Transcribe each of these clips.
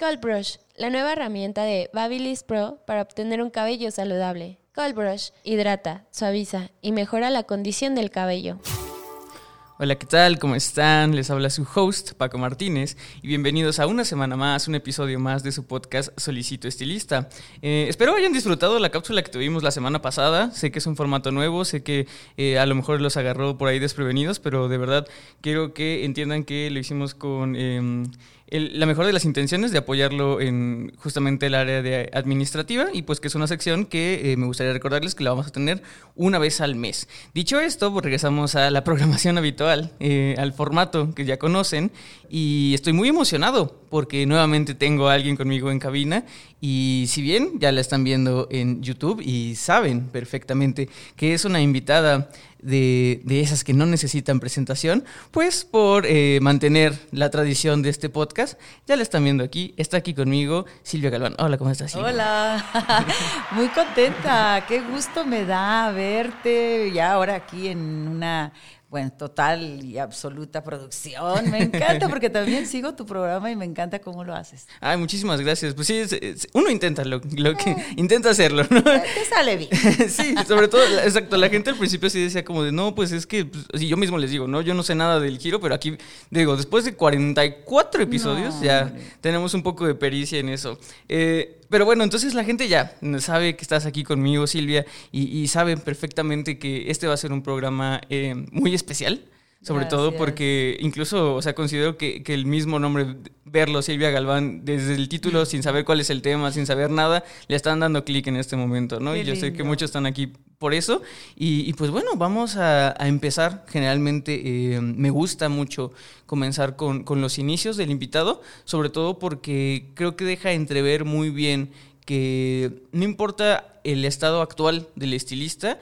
Cold Brush, la nueva herramienta de Babyliss Pro para obtener un cabello saludable. Cold Brush hidrata, suaviza y mejora la condición del cabello. Hola, ¿qué tal? ¿Cómo están? Les habla su host, Paco Martínez, y bienvenidos a una semana más, un episodio más de su podcast Solicito Estilista. Eh, espero hayan disfrutado la cápsula que tuvimos la semana pasada. Sé que es un formato nuevo, sé que eh, a lo mejor los agarró por ahí desprevenidos, pero de verdad quiero que entiendan que lo hicimos con... La mejor de las intenciones de apoyarlo en justamente el área de administrativa y pues que es una sección que eh, me gustaría recordarles que la vamos a tener una vez al mes. Dicho esto, pues regresamos a la programación habitual, eh, al formato que ya conocen y estoy muy emocionado porque nuevamente tengo a alguien conmigo en cabina y si bien ya la están viendo en YouTube y saben perfectamente que es una invitada de, esas que no necesitan presentación, pues por eh, mantener la tradición de este podcast, ya la están viendo aquí, está aquí conmigo Silvia Galván. Hola, ¿cómo estás? Silvia? Hola, muy contenta, qué gusto me da verte ya ahora aquí en una bueno, total y absoluta producción. Me encanta porque también sigo tu programa y me encanta cómo lo haces. Ay, muchísimas gracias. Pues sí, uno intenta lo, que eh. intenta hacerlo, ¿no? Te sale bien. sí, sobre todo, exacto. La gente al principio sí decía como de, no, pues es que, pues, yo mismo les digo, no, yo no sé nada del giro, pero aquí, digo, después de 44 episodios ya tenemos un poco de pericia en eso. Eh, pero bueno, entonces la gente ya sabe que estás aquí conmigo, Silvia, y, y saben perfectamente que este va a ser un programa eh, muy especial. Sobre todo porque incluso, o sea, considero que, que, el mismo nombre, verlo, Silvia Galván, desde el título, sin saber cuál es el tema, sin saber nada, le están dando clic en este momento, ¿no? y yo sé que muchos están aquí por eso. Y, pues bueno, vamos a, empezar. Generalmente eh, me gusta mucho comenzar con, con los inicios del invitado, sobre todo porque creo que deja entrever muy bien que no importa el estado actual del estilista,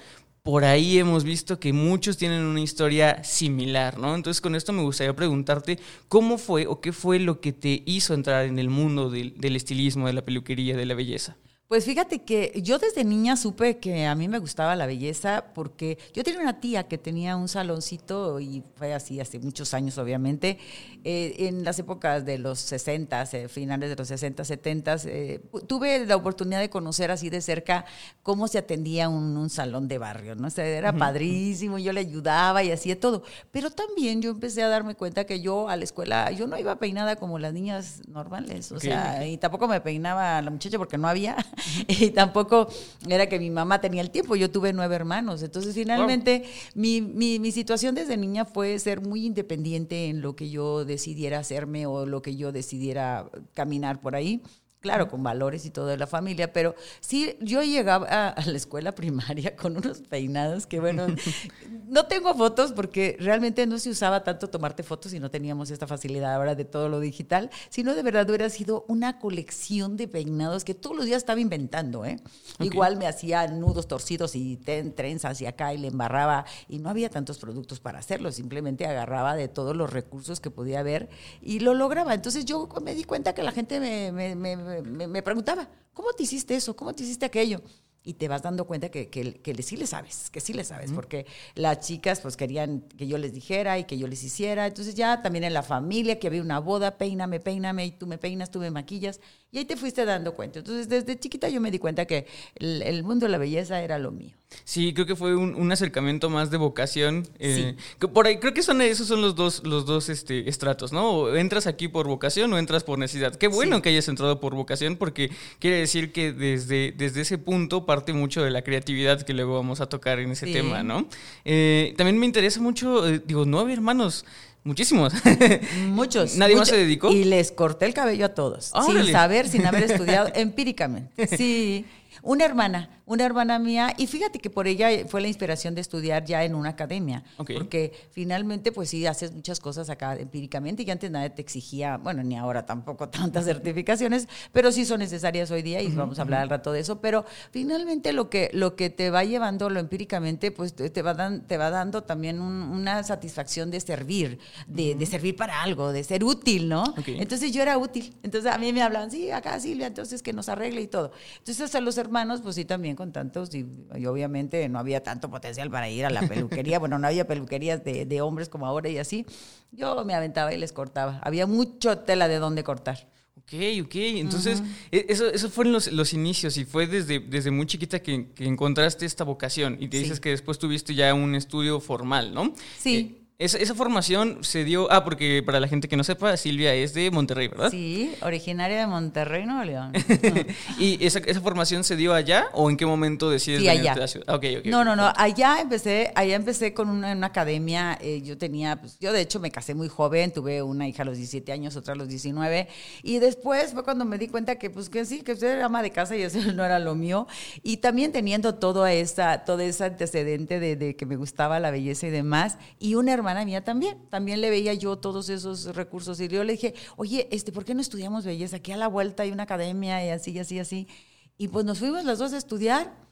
por ahí hemos visto que muchos tienen una historia similar, ¿no? Entonces con esto me gustaría preguntarte cómo fue o qué fue lo que te hizo entrar en el mundo del, del estilismo, de la peluquería, de la belleza. Pues fíjate que yo desde niña supe que a mí me gustaba la belleza porque yo tenía una tía que tenía un saloncito y fue así hace muchos años obviamente, eh, en las épocas de los 60, eh, finales de los 60, 70, eh, tuve la oportunidad de conocer así de cerca cómo se atendía un, salón de barrio, ¿no? O era padrísimo, yo le ayudaba y hacía todo, pero también yo empecé a darme cuenta que yo a la escuela, yo no iba peinada como las niñas normales, o sea, y tampoco me peinaba la muchacha porque no había. y tampoco era que mi mamá tenía el tiempo, yo tuve nueve hermanos. Entonces, finalmente, mi, mi, mi, situación desde niña fue ser muy independiente en lo que yo decidiera hacerme o lo que yo decidiera caminar por ahí claro, con valores y todo de la familia, pero sí, yo llegaba a, la escuela primaria con unos peinados que, bueno, no tengo fotos porque realmente no se usaba tanto tomarte fotos y no teníamos esta facilidad ahora de todo lo digital, sino de verdad hubiera sido una colección de peinados que todos los días estaba inventando, ¿eh? Igual me hacía nudos torcidos y trenzas y acá y le embarraba y no había tantos productos para hacerlo, simplemente agarraba de todos los recursos que podía haber y lo lograba. Entonces yo me di cuenta que la gente me, me, me me, preguntaba, ¿cómo te hiciste eso? ¿Cómo te hiciste aquello? Y te vas dando cuenta que, que, sí le sabes, que sí le sabes, porque las chicas pues querían que yo les dijera y que yo les hiciera, entonces ya también en la familia, que había una boda, peíname, peíname, y tú me peinas, tú me maquillas, y ahí te fuiste dando cuenta. Entonces desde chiquita yo me di cuenta que el mundo de la belleza era lo mío. Sí, creo que fue un, acercamiento más de vocación. Eh, por ahí creo que son esos son los dos los dos este, estratos, ¿no? O entras aquí por vocación o entras por necesidad. Qué bueno que hayas entrado por vocación porque quiere decir que desde, desde ese punto parte mucho de la creatividad que luego vamos a tocar en ese tema, ¿no? Eh, también me interesa mucho, eh, digo, nueve hermanos Muchísimos. Muchos. ¿Nadie más se dedicó? Y les corté el cabello a todos. Sin saber, sin haber estudiado, empíricamente. Sí. Una hermana, una hermana mía, y fíjate que por ella fue la inspiración de estudiar ya en una academia, porque finalmente pues sí haces muchas cosas acá empíricamente y antes nadie te exigía, bueno, ni ahora tampoco tantas certificaciones, pero sí son necesarias hoy día y vamos a hablar al rato de eso, pero finalmente lo que, lo que te va llevando lo empíricamente, pues te, va, dan- te va dando también un- una satisfacción de servir, de, de servir para algo, de ser útil, ¿no? Entonces yo era útil. Entonces a mí me hablaban, sí, acá Silvia, entonces que nos arregle y todo. Entonces a los hermanos, pues sí, también con tantos, y, y obviamente no había tanto potencial para ir a la peluquería. bueno, no había peluquerías de, de hombres como ahora y así. Yo me aventaba y les cortaba. Había mucho tela de dónde cortar. Ok, ok. Entonces, e- eso, eso fueron los, los inicios y fue desde, desde muy chiquita que, que encontraste esta vocación y te Sí. dices que después tuviste ya un estudio formal, ¿no? Sí. Eh, esa, esa formación se dio, ah, porque para la gente que no sepa, Silvia es de Monterrey, ¿verdad? Sí, originaria de Monterrey, Nuevo León. ¿Y esa, esa formación se dio allá o en qué momento decides Sí, allá. a la ciudad? Ok, ok. No, no, no. Allá empecé, allá empecé con una, una academia. eh, yo tenía, pues, yo de hecho me casé muy joven, tuve una hija a los 17 años, otra a los 19. Y después fue cuando me di cuenta que, pues, que sí, que ser ama de casa y eso no era lo mío. Y también teniendo todo esa, todo ese antecedente de, de que me gustaba la belleza y demás. Y una hermana mía también, también le veía yo todos esos recursos. Y yo le dije, oye, este, ¿por qué no estudiamos belleza? Aquí a la vuelta hay una academia y así, así, así. Y pues nos fuimos las dos a estudiar.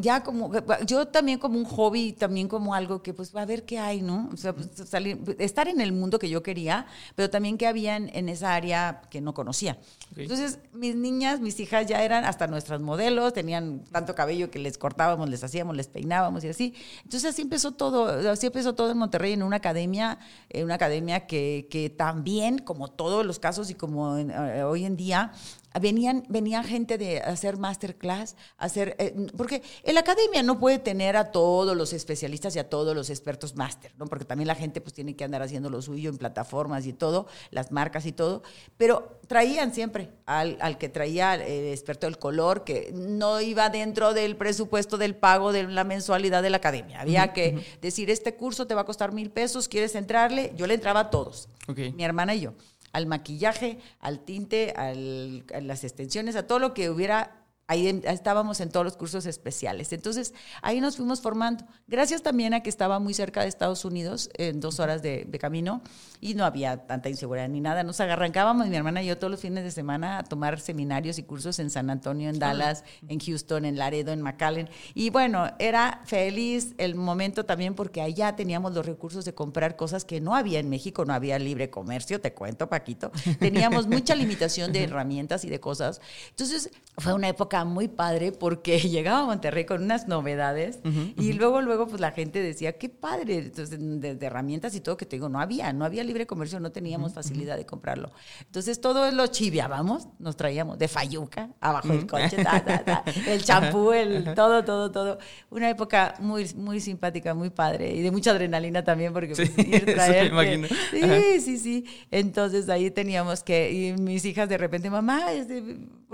Ya como, yo también como un hobby, también como algo que pues a ver qué hay, ¿no? O sea, pues, salir, estar en el mundo que yo quería, pero también que había en, en esa área que no conocía. Entonces, mis niñas, mis hijas ya eran hasta nuestras modelos, tenían tanto cabello que les cortábamos, les hacíamos, les peinábamos y así. Entonces, así empezó todo, así empezó todo en Monterrey, en una academia, en una academia que, que también, como todos los casos y como en- eh, hoy en día, venían, venía gente de hacer masterclass, hacer, eh, porque en la academia no puede tener a todos los especialistas y a todos los expertos máster, ¿no? Porque también la gente pues tiene que andar haciendo lo suyo en plataformas y todo, las marcas y todo, pero traían siempre al, al que traía el experto del color, que no iba dentro del presupuesto del pago de la mensualidad de la academia. Había que decir, este curso te va a costar mil pesos, ¿quieres entrarle? Yo le entraba a todos Ok. mi hermana y yo, al maquillaje, al tinte, al- a las extensiones, a todo lo que hubiera. Ahí estábamos en todos los cursos especiales. Entonces, ahí nos fuimos formando. Gracias también a que estaba muy cerca de Estados Unidos, en dos horas de, de camino, y no había tanta inseguridad ni nada. Nos arrancábamos, mi hermana y yo, todos los fines de semana a tomar seminarios y cursos en San Antonio, en Dallas, en Houston, en Laredo, en McAllen. Y bueno, era feliz el momento también porque allá teníamos los recursos de comprar cosas que no había en México, no había libre comercio, te cuento, Paquito. Teníamos mucha limitación de herramientas y de cosas. Entonces, fue una época muy padre porque llegaba a Monterrey con unas novedades y luego, luego, pues la gente decía, qué padre, entonces, de, de herramientas y todo que te digo, no había, no había libre comercio, no teníamos facilidad de comprarlo. Entonces, todo lo chiviábamos, nos traíamos de Fayuca, abajo del coche, el champú, el todo, todo, todo. Una época muy, muy simpática, muy padre y de mucha adrenalina también porque Sí, pues, ir, imagino. Sí, sí, sí. Entonces ahí teníamos que, y mis hijas de repente, mamá, este,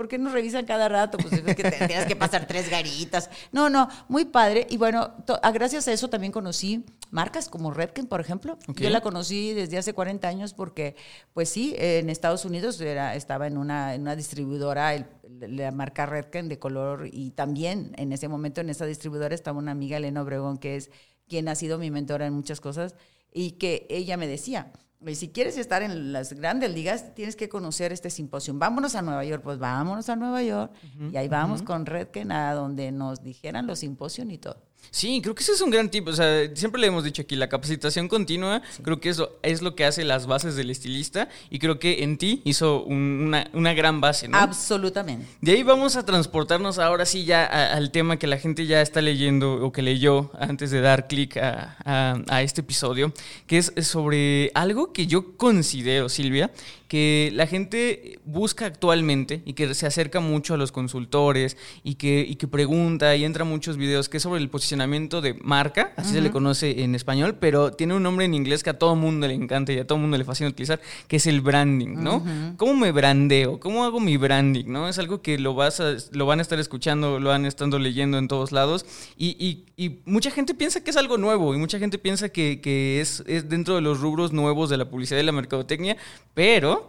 ¿por qué nos revisan cada rato? Pues es que tendrías que pasar tres garitas. No, no, muy padre. Y bueno, to- a- gracias a eso también conocí marcas como Redken, por ejemplo. Yo la conocí desde hace 40 años porque, pues sí, en Estados Unidos era, estaba en una, en una distribuidora, el- la marca Redken de color, y también en ese momento en esa distribuidora estaba una amiga, Elena Obregón, que es quien ha sido mi mentora en muchas cosas, y que ella me decía, "Oye, si quieres estar en las grandes ligas, tienes que conocer este simposio. Vámonos a Nueva York, pues vámonos a Nueva York. y ahí vamos con Redken a donde nos dijeran los simposios y todo. Sí, creo que ese es un gran tip. O sea, siempre le hemos dicho aquí, la capacitación continua, creo que eso es lo que hace las bases del estilista y creo que en ti hizo un- una, una gran base, ¿no? Absolutamente. De ahí vamos a transportarnos ahora sí ya a- al tema que la gente ya está leyendo o que leyó antes de dar clic a, a- a este episodio, que es sobre algo que yo considero, Silvia, que la gente busca actualmente y que se acerca mucho a los consultores y que, y que pregunta y entra muchos videos que es sobre el posicionamiento de marca, así se le conoce en español, pero tiene un nombre en inglés que a todo mundo le encanta y a todo mundo le fascina utilizar, que es el branding, ¿no? ¿Cómo me brandeo? ¿Cómo hago mi branding? ¿no? Es algo que lo, vas a, lo van a estar escuchando, lo van estando leyendo en todos lados y, y, mucha gente piensa que es algo nuevo y mucha gente piensa que, que es, es dentro de los rubros nuevos de la publicidad y la mercadotecnia, pero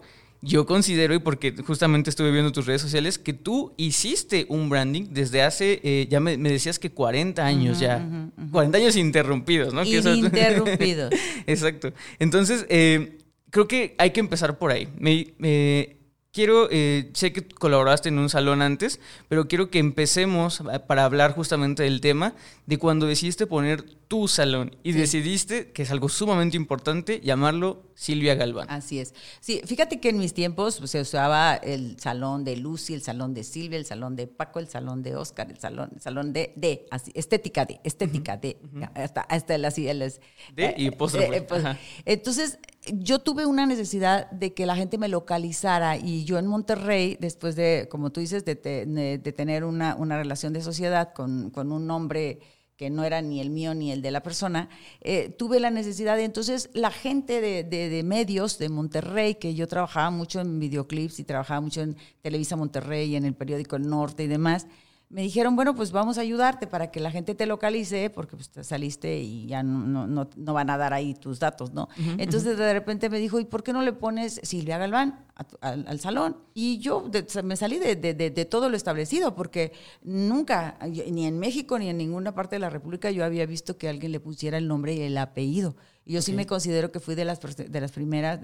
yo considero, y porque justamente estuve viendo tus redes sociales, que tú hiciste un branding desde hace, eh, ya me, decías que 40 años ya, 40 años interrumpidos, ¿no? Interrumpidos. Exacto. Entonces, eh, creo que hay que empezar por ahí. Me, quiero, eh, sé que colaboraste en un salón antes, pero quiero que empecemos para hablar justamente del tema de cuando decidiste poner tu salón y decidiste, que es algo sumamente importante, llamarlo Silvia Galván. Así es. Sí, fíjate que en mis tiempos pues, se usaba el salón de Lucy, el salón de Silvia, el salón de Paco, el salón de Oscar, el salón, el salón de, de así, estética de, estética de, hasta, hasta el, así, el, de y eh, eh, pues, Entonces, yo tuve una necesidad de que la gente me localizara y yo en Monterrey, después de, como tú dices, de, de, tener una, una, relación de sociedad con, con un hombre que no era ni el mío ni el de la persona, eh, tuve la necesidad de, entonces la gente de, de, medios de Monterrey, que yo trabajaba mucho en videoclips y trabajaba mucho en Televisa Monterrey, en el periódico El Norte y demás, me dijeron, bueno, pues vamos a ayudarte para que la gente te localice, porque pues saliste y ya no, no, no, van a dar ahí tus datos, ¿no? Entonces de repente me dijo, ¿y por qué no le pones Silvia Galván al, salón? Y yo me salí de, de, de, todo lo establecido, porque nunca, ni en México ni en ninguna parte de la República, yo había visto que alguien le pusiera el nombre y el apellido. Y yo sí me considero que fui de las, de las primeras.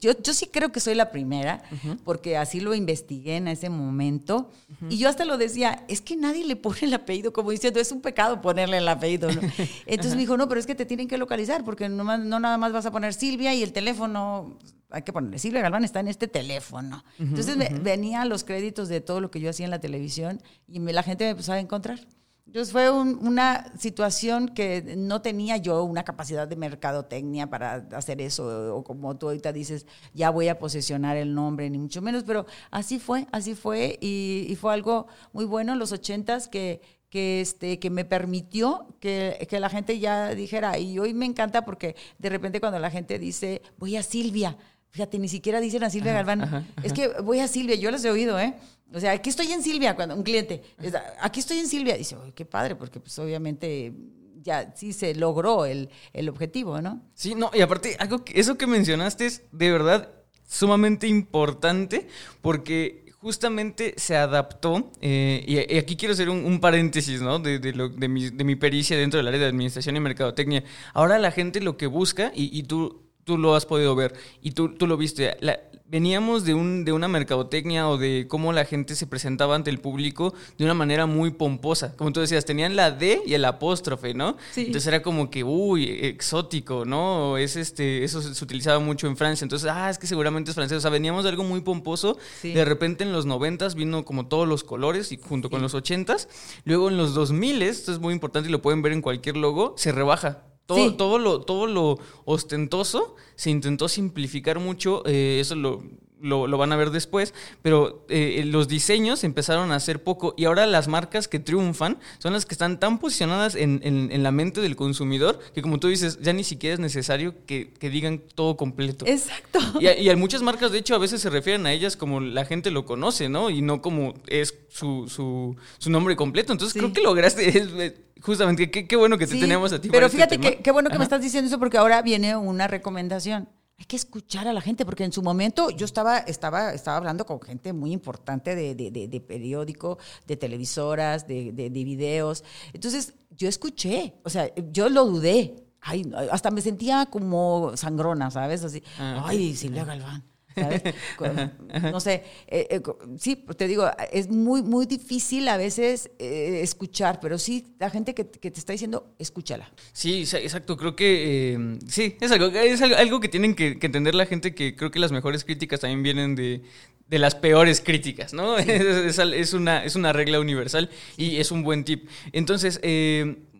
Yo, yo sí creo que soy la primera, porque así lo investigué en ese momento. Y yo hasta lo decía, es que nadie le pone el apellido, como diciendo, es un pecado ponerle el apellido. Entonces me dijo, no, pero es que te tienen que localizar, porque no, no nada más vas a poner Silvia y el teléfono, hay que ponerle, Silvia Galván está en este teléfono. Entonces venían los créditos de todo lo que yo hacía en la televisión y la gente me empezaba a encontrar. Entonces fue una situación que no tenía yo una capacidad de mercadotecnia para hacer eso, o como tú ahorita dices, ya voy a posesionar el nombre, ni mucho menos, pero así fue, así fue, y, fue algo muy bueno en los ochentas que, que, este, que me permitió que, que, la gente ya dijera, y hoy me encanta porque de repente cuando la gente dice, voy a Silvia, fíjate, ni siquiera dicen a Silvia Galván, es que voy a Silvia, yo les he oído, ¿eh? O sea, aquí estoy en Silvia, cuando un cliente, aquí estoy en Silvia, dice, qué padre, porque pues obviamente ya sí se logró el, objetivo, ¿no? Sí, no, y aparte, algo que, eso que mencionaste es de verdad sumamente importante, porque justamente se adaptó, eh, y, aquí quiero hacer un, paréntesis, ¿no? De, de, mi, de, mi, pericia dentro del área de administración y mercadotecnia. Ahora la gente lo que busca, y, y tú tú lo has podido ver y tú, tú lo viste. veníamos de, un, de una mercadotecnia o de cómo la gente se presentaba ante el público de una manera muy pomposa. Como tú decías, tenían la D y el apóstrofe, ¿no? Entonces era como que, uy, exótico, ¿no? Es este, eso se, utilizaba mucho en Francia. Entonces, ah, es que seguramente es francés. O sea, veníamos de algo muy pomposo. De repente en los noventas vino como todos los colores y junto con los ochentas. Luego en los dos miles, esto es muy importante y lo pueden ver en cualquier logo, se rebaja todo, todo, lo, todo lo ostentoso se intentó simplificar mucho, eh, eso lo, lo, van a ver después, pero eh, los diseños empezaron a hacer poco y ahora las marcas que triunfan son las que están tan posicionadas en, en, la mente del consumidor que como tú dices, ya ni siquiera es necesario que, que digan todo completo. Exacto. Y, y, muchas marcas, de hecho, a veces se refieren a ellas como la gente lo conoce, ¿no? Y no como es su, su, su nombre completo. Entonces creo que lograste... Justamente, qué, bueno que te tenemos a ti. Pero este fíjate que, qué bueno que me estás diciendo eso porque ahora viene una recomendación. Hay que escuchar a la gente, porque en su momento yo estaba, estaba, estaba hablando con gente muy importante de, de, periódico, de televisoras, de, de, videos. Entonces, yo escuché, o sea, yo lo dudé. Ay, hasta me sentía como sangrona, ¿sabes? Así, ah, ay, Silvia Galván. No sé, eh, eh, sí, te digo, es muy, muy difícil a veces eh, escuchar, pero sí, la gente que, te está diciendo, escúchala. Sí, exacto, creo que sí, es algo, es algo que tienen que, entender la gente, que creo que las mejores críticas también vienen de, las peores críticas, ¿no? Es, una, es una regla universal y es un buen tip. Entonces,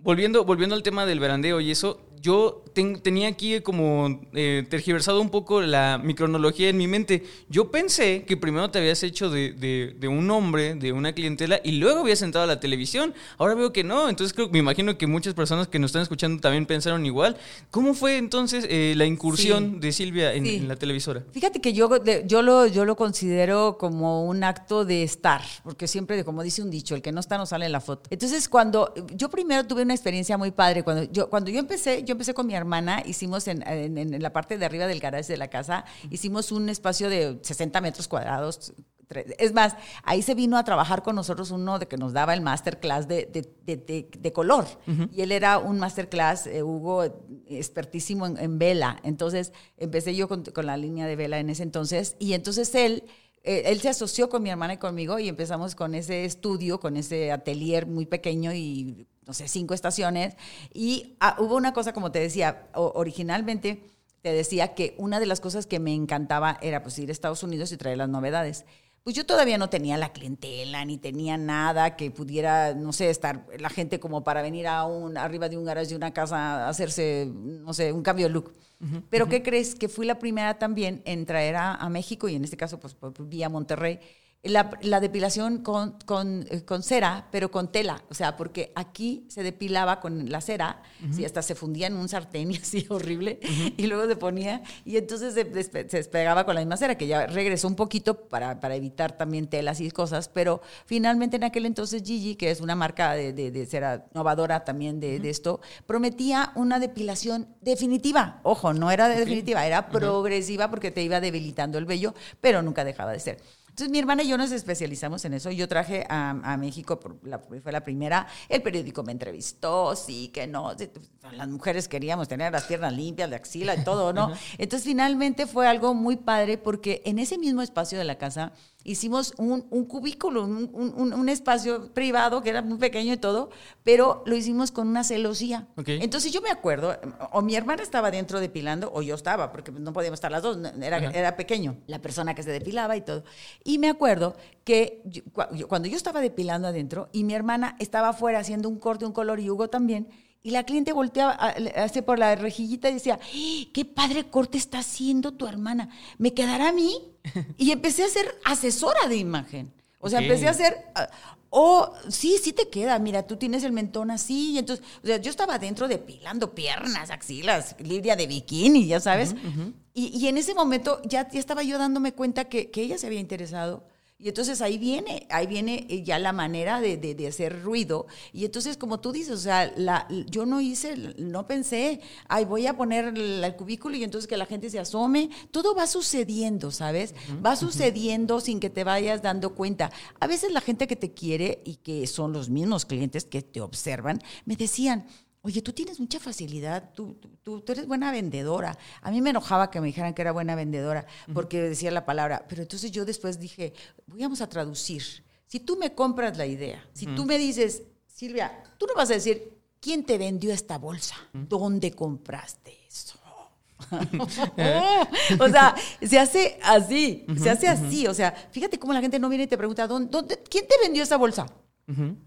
volviendo, volviendo al tema del verandeo y eso, yo tenía aquí como eh, tergiversado un poco la mi cronología en mi mente. Yo pensé que primero te habías hecho de, un hombre, de una clientela, y luego habías sentado a la televisión. Ahora veo que no. Entonces creo, me imagino que muchas personas que nos están escuchando también pensaron igual. ¿Cómo fue entonces eh, la incursión de Silvia en, la televisora? Fíjate que yo, yo, lo, yo lo considero como un acto de estar, porque siempre, como dice un dicho, el que no está no sale en la foto. Entonces, cuando yo primero tuve una experiencia muy padre, cuando yo, cuando yo empecé, yo empecé con mi hermana, hicimos en, en, la parte de arriba del garage de la casa, hicimos un espacio de 60 metros cuadrados, es más, ahí se vino a trabajar con nosotros uno de que nos daba el masterclass de, de, de, color. Y él era un masterclass, eh, Hugo, expertísimo en, vela. Entonces, empecé yo con, con, la línea de vela en ese entonces. Y entonces él, eh, él se asoció con mi hermana y conmigo y empezamos con ese estudio, con ese atelier muy pequeño y no sé, cinco estaciones. Y ah, hubo una cosa, como te decía, originalmente te decía que una de las cosas que me encantaba era pues ir a Estados Unidos y traer las novedades. Pues yo todavía no tenía la clientela, ni tenía nada que pudiera, no sé, estar la gente como para venir a un, arriba de un garage de una casa a hacerse, no sé, un cambio de look. Pero ¿qué crees? Que fui la primera también en traer a, a México y en este caso, pues, pues vía Monterrey, la, depilación con, con, eh, con, cera, pero con tela. O sea, porque aquí se depilaba con la cera, y hasta se fundía en un sartén y así horrible, y luego se ponía, y entonces se, despegaba con la misma cera, que ya regresó un poquito para, para, evitar también telas y cosas, pero finalmente en aquel entonces Gigi, que es una marca de, de, cera innovadora también de, de, esto, prometía una depilación definitiva. Ojo, no era definitiva, era progresiva porque te iba debilitando el vello, pero nunca dejaba de ser. Entonces mi hermana y yo nos especializamos en eso. Yo traje a, México, fue la primera, el periódico me entrevistó, sí, que no, las mujeres queríamos tener las piernas limpias, de axila y todo, ¿no? Entonces finalmente fue algo muy padre porque en ese mismo espacio de la casa hicimos un, cubículo, un, espacio privado que era muy pequeño y todo, pero lo hicimos con una celosía. Entonces yo me acuerdo, o mi hermana estaba dentro depilando, o yo estaba, porque no podíamos estar las dos, era, era pequeño, la persona que se depilaba y todo. Y me acuerdo que cuando yo estaba depilando adentro y mi hermana estaba afuera haciendo un corte, un color y Hugo también, y la cliente volteaba hace por la rejillita y decía, qué padre corte está haciendo tu hermana, ¿me quedará a mí? Y empecé a ser asesora de imagen. O sea, empecé a hacer, oh, sí, sí te queda, mira, tú tienes el mentón así. Y entonces, o sea, yo estaba dentro depilando piernas, axilas, lidia de bikini, ya sabes. y, y, en ese momento ya, ya estaba yo dándome cuenta que, que ella se había interesado y entonces ahí viene, ahí viene eh, ya la manera de, de, hacer ruido. Y entonces, como tú dices, o sea, la, yo no hice, no pensé, ay, voy a poner el, cubículo y entonces que la gente se asome. Todo va sucediendo, ¿sabes? Va sucediendo sin que te vayas dando cuenta. A veces la gente que te quiere y que son los mismos clientes que te observan, me decían, Oye, tú tienes mucha facilidad, tú, tú, tú, eres buena vendedora. A mí me enojaba que me dijeran que era buena vendedora porque decía la palabra, pero entonces yo después dije, vamos a traducir. Si tú me compras la idea, si tú me dices, Silvia, tú no vas a decir, ¿quién te vendió esta bolsa? ¿Dónde compraste eso? o sea, se hace así, se hace así. O sea, fíjate cómo la gente no viene y te pregunta, ¿dónde, ¿quién te vendió esa bolsa?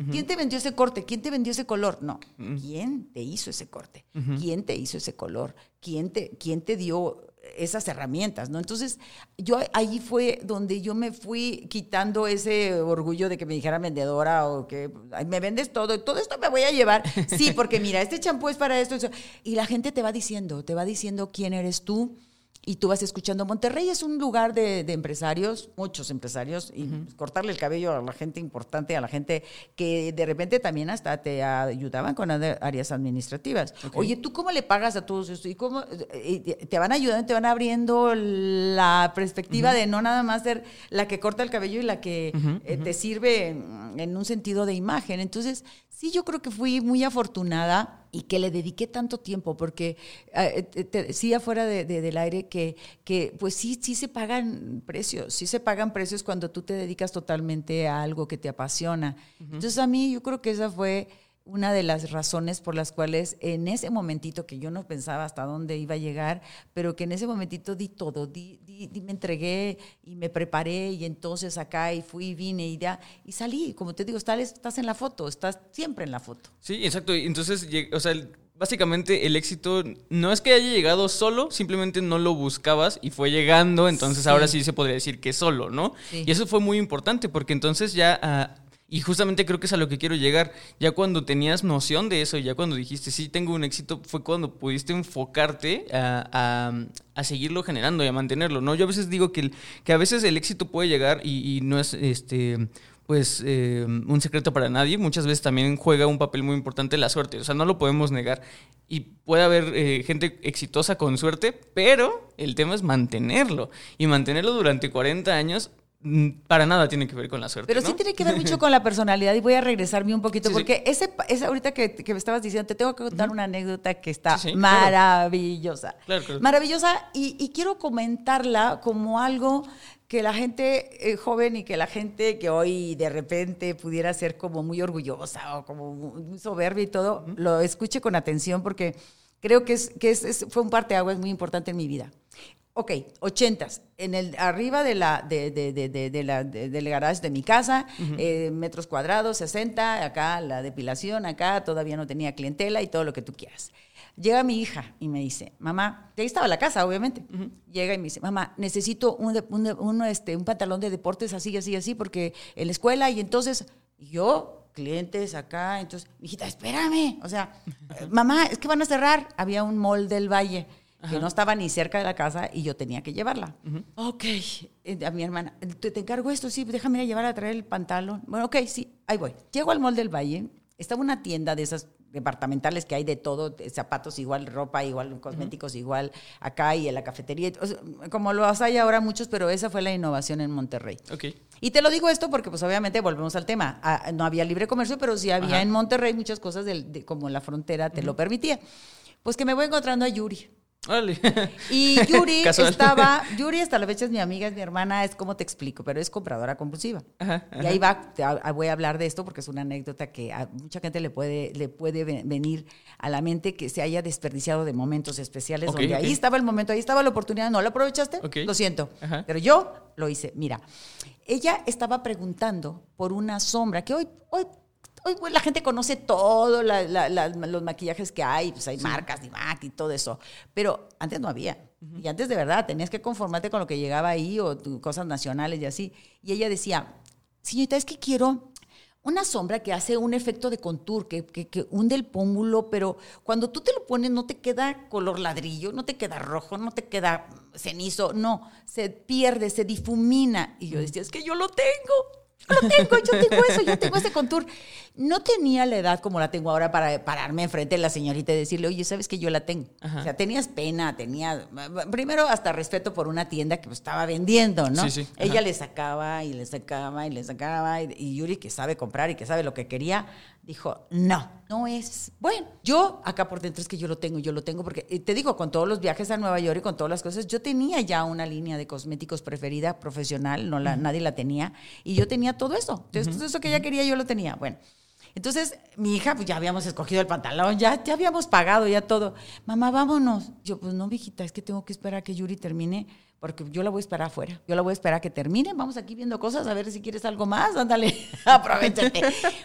¿Quién te vendió ese corte? ¿Quién te vendió ese color? No. ¿Quién te hizo ese corte? ¿Quién te hizo ese color? ¿Quién te, quién te dio esas herramientas, ¿no? Entonces, yo ahí fue donde yo me fui quitando ese orgullo de que me dijera vendedora o que me vendes todo, todo esto me voy a llevar. Sí, porque mira, este champú es para esto. Y la gente te va diciendo, te va diciendo quién eres tú y tú vas escuchando. Monterrey es un lugar de, empresarios, muchos empresarios, y cortarle el cabello a la gente importante, a la gente que de repente también hasta te ayudaban con áreas administrativas. Oye, ¿tú cómo le pagas a todos esto? ¿Y cómo te van ayudando, te van abriendo la perspectiva de no nada más ser la que corta el cabello y la que eh, te sirve en un sentido de imagen? Entonces, sí, yo creo que fui muy afortunada y que le dediqué tanto tiempo, porque eh, te decía fuera de, del aire que, que pues sí, sí se pagan precios, sí se pagan precios cuando tú te dedicas totalmente a algo que te apasiona. Entonces a mí yo creo que esa fue una de las razones por las cuales en ese momentito que yo no pensaba hasta dónde iba a llegar, pero que en ese momentito di todo, di, di, me entregué y me preparé y entonces acá y fui y vine y ya, y salí, como te digo, estás, estás en la foto, estás siempre en la foto. Sí, exacto, entonces, o sea, básicamente el éxito no es que haya llegado solo, simplemente no lo buscabas y fue llegando, entonces ahora sí se podría decir que solo, ¿no? Sí. Y eso fue muy importante porque entonces ya... ah, y justamente creo que es a lo que quiero llegar. Ya cuando tenías noción de eso, ya cuando dijiste, sí, tengo un éxito, fue cuando pudiste enfocarte a, a- a seguirlo generando y a mantenerlo, ¿no? Yo a veces digo que, el- que a veces el éxito puede llegar y, no es este pues eh, un secreto para nadie. Muchas veces también juega un papel muy importante la suerte. O sea, no lo podemos negar. Y puede haber eh, gente exitosa con suerte, pero el tema es mantenerlo. Y mantenerlo durante 40 años para nada tiene que ver con la suerte. Pero sí tiene que ver mucho con la personalidad y voy a regresarme un poquito Sí, sí. porque ese, ahorita que, que me estabas diciendo, te tengo que contar una anécdota que está Sí, sí, claro. maravillosa. Claro, claro. Maravillosa y, y quiero comentarla como algo que la gente eh, joven y que la gente que hoy de repente pudiera ser como muy orgullosa o como muy soberbia y todo, lo escuche con atención porque creo que, es, que es, es- fue un parteaguas muy importante en mi vida. Ok, ochentas, en el arriba de la de, de, de, de, de la de- del garage de mi casa, eh, metros cuadrados, 60, acá la depilación, acá todavía no tenía clientela y todo lo que tú quieras. Llega mi hija y me dice, mamá, ahí estaba la casa, obviamente. Llega y me dice, mamá, necesito un, un, un, este, un pantalón de deportes así, así, así, porque en la escuela y entonces yo, clientes acá, entonces, hijita, espérame. O sea, mamá, es que van a cerrar. Había un mall del Valle que no estaba ni cerca de la casa y yo tenía que llevarla. Ok, Eh, a mi hermana, te, te encargo esto, sí, déjame ir a llevar a traer el pantalón. Bueno, ok, sí, ahí voy. Llego al mall del Valle, estaba una tienda de esas departamentales que hay de todo, zapatos igual, ropa igual, cosméticos igual, acá y en la cafetería, o sea, como lo hay ahora muchos, pero esa fue la innovación en Monterrey. Ok. Y te lo digo esto porque, pues, obviamente, volvemos al tema. Ah, no había libre comercio, pero sí había Ajá. en Monterrey muchas cosas del- de, como la frontera te lo permitía. Pues que me voy encontrando a Yuri. Y Yuri estaba, Yuri hasta la fecha es mi amiga, es mi hermana, es como te explico, pero es compradora compulsiva. Ajá, Y ahí va, te- a- voy a hablar de esto porque es una anécdota que a mucha gente le puede, le puede ve- venir a la mente que se haya desperdiciado de momentos especiales donde ahí estaba el momento, ahí estaba la oportunidad, ¿no la aprovechaste? Lo siento. Ajá. Pero yo lo hice. Mira, ella estaba preguntando por una sombra que hoy, hoy, hoy pues, la gente conoce todo, la- la- la- los maquillajes que hay, pues hay marcas, Dimac y todo eso. Pero antes no había. Y antes de verdad tenías que conformarte con lo que llegaba ahí o tu- cosas nacionales y así. Y ella decía, señorita, es que quiero una sombra que hace un efecto de contour, que, que, que hunde el pómulo, pero cuando tú te lo pones no te queda color ladrillo, no te queda rojo, no te queda cenizo, no, se pierde, se difumina. Y yo decía, es que yo lo tengo. Lo tengo, yo tengo eso, yo tengo ese contour. No tenía la edad como la tengo ahora para pararme enfrente de la señorita y decirle, oye, ¿sabes que yo la tengo? O sea, tenías pena, tenía, primero hasta respeto por una tienda que pues, estaba vendiendo, ¿no? Sí, sí, ajá. Ella le sacaba y le sacaba y le sacaba y Yuri que sabe comprar y que sabe lo que quería dijo no no es bueno yo acá por dentro es que yo lo tengo yo lo tengo porque eh, te digo con todos los viajes a Nueva York y con todas las cosas yo tenía ya una línea de cosméticos preferida profesional no la nadie la tenía y yo tenía todo eso. Entonces todo eso que ella quería yo lo tenía. Bueno entonces, mi hija, pues ya habíamos escogido el pantalón, ya, ya habíamos pagado, ya todo. Mamá, vámonos. Yo, pues no, mijita, es que tengo que esperar a que Yuri termine, porque yo la voy a esperar afuera. Yo la voy a esperar a que termine. Vamos aquí viendo cosas, a ver si quieres algo más. Ándale, aprovechate.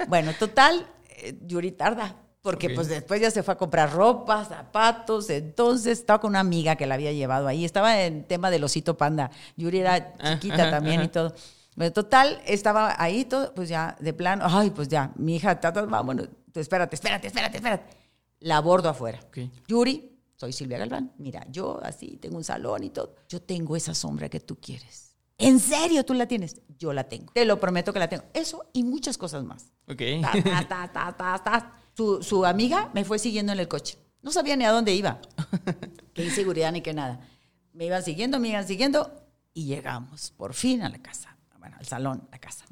bueno, total, eh, Yuri tarda. Porque pues después ya se fue a comprar ropa, zapatos, entonces estaba con una amiga que la había llevado ahí, estaba en tema del osito panda, Yuri era Ah, chiquita ajá, también y todo. Bueno, total, estaba ahí todo, pues ya, de plano, ay, pues ya, mi hija, ta, ta, vámonos, espérate, espérate, espérate, espérate. La abordo afuera. Ok. Yuri, soy Silvia Galván, mira, yo así tengo un salón y todo, yo tengo esa sombra que tú quieres. ¿En serio tú la tienes? Yo la tengo. Te lo prometo que la tengo. Eso y muchas cosas más. Ok. Ta, ta, ta, ta, ta, ta. Su, su amiga me fue siguiendo en el coche. No sabía ni a dónde iba. Qué inseguridad ni qué nada. Me iban siguiendo, me iban siguiendo y llegamos por fin a la casa. Bueno, al salón, la casa.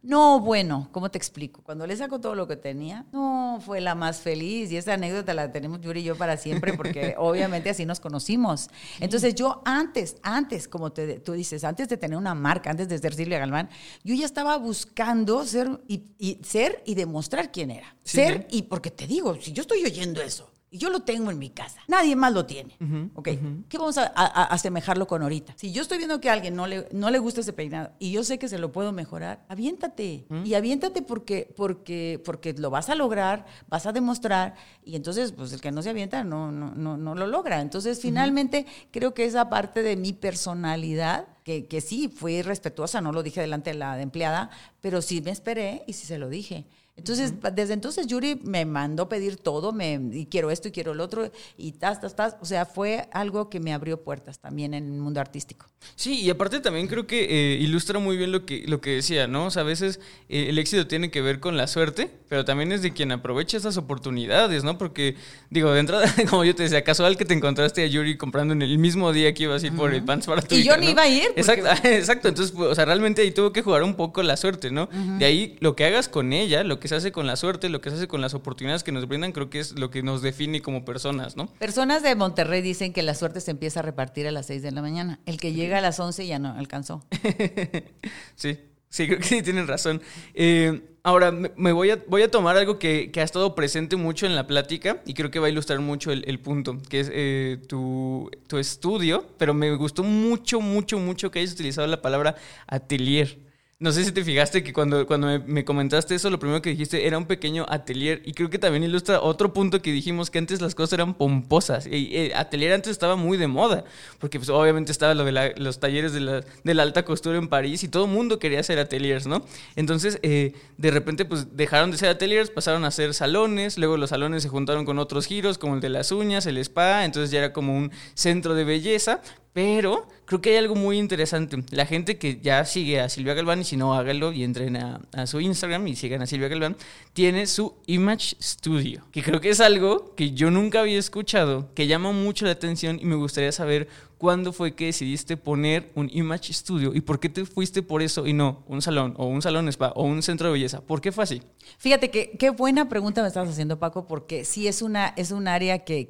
No, bueno, ¿cómo te explico? Cuando le saco todo lo que tenía, no, fue la más feliz y esa anécdota la tenemos Yuri y yo para siempre porque obviamente así nos conocimos. Entonces yo antes, antes, como te, tú dices, antes de tener una marca, antes de ser Silvia Galván, yo ya estaba buscando ser y, y ser y demostrar quién era. Sí, ser y porque te digo, si yo estoy oyendo eso, Y yo lo tengo en mi casa. Nadie más lo tiene. ok. ¿Qué vamos a, asemejarlo con ahorita? Si yo estoy viendo que a alguien no le, no le gusta ese peinado y yo sé que se lo puedo mejorar, aviéntate. Y aviéntate porque, porque, porque lo vas a lograr, vas a demostrar. Y entonces, pues el que no se avienta no, no, no, no lo logra. Entonces, finalmente, creo que esa parte de mi personalidad que, que, sí fui respetuosa, no lo dije delante de la empleada, pero sí me esperé y sí se lo dije. Entonces, desde entonces Yuri me mandó pedir todo, me, y quiero esto y quiero el otro, y tas, tas, tas. O sea, fue algo que me abrió puertas también en el mundo artístico. Sí, y aparte también creo que eh, ilustra muy bien lo que, lo que decía, ¿no? O sea, a veces eh, el éxito tiene que ver con la suerte, pero también es de quien aprovecha esas oportunidades, ¿no? Porque, digo, de entrada, como yo te decía, casual que te encontraste a Yuri comprando en el mismo día que ibas a ir por el pants para tu Y yo ni iba a ir. Exacto, exacto. Entonces, pues, o sea, realmente ahí tuvo que jugar un poco la suerte, ¿no? De ahí lo que hagas con ella, lo que se hace con la suerte, lo que se hace con las oportunidades que nos brindan, creo que es lo que nos define como personas, ¿no? Personas de Monterrey dicen que la suerte se empieza a repartir a las 6 de la mañana. El que llega a las 11 ya no alcanzó. sí. Sí, creo que sí tienen razón. Eh, ahora, me voy a, voy a tomar algo que, ha estado presente mucho en la plática y creo que va a ilustrar mucho el, punto, que es eh, tu, tu, estudio, pero me gustó mucho, mucho, mucho que hayas utilizado la palabra atelier. No sé si te fijaste que cuando, cuando me, comentaste eso, lo primero que dijiste era un pequeño atelier. Y creo que también ilustra otro punto que dijimos, que antes las cosas eran pomposas. Y, eh, atelier antes estaba muy de moda, porque pues, obviamente estaba lo de los talleres de la, alta costura en París y todo el mundo quería hacer ateliers, ¿no? Entonces, eh, de repente, pues dejaron de ser ateliers, pasaron a ser salones. Luego los salones se juntaron con otros giros, como el de las uñas, el spa. Entonces ya era como un centro de belleza. Pero creo que hay algo muy interesante. La gente que ya sigue a Silvia Galván, y si no, hágalo y entren a, su Instagram y sigan a Silvia Galván, tiene su Image Studio, que creo que es algo que yo nunca había escuchado, que llama mucho la atención y me gustaría saber ¿cuándo fue que decidiste poner un Image Studio y por qué te fuiste por eso y no un salón o un salón spa o un centro de belleza? ¿Por qué fue así? Fíjate que qué buena pregunta me estás haciendo, Paco, porque sí es, una, es un área que,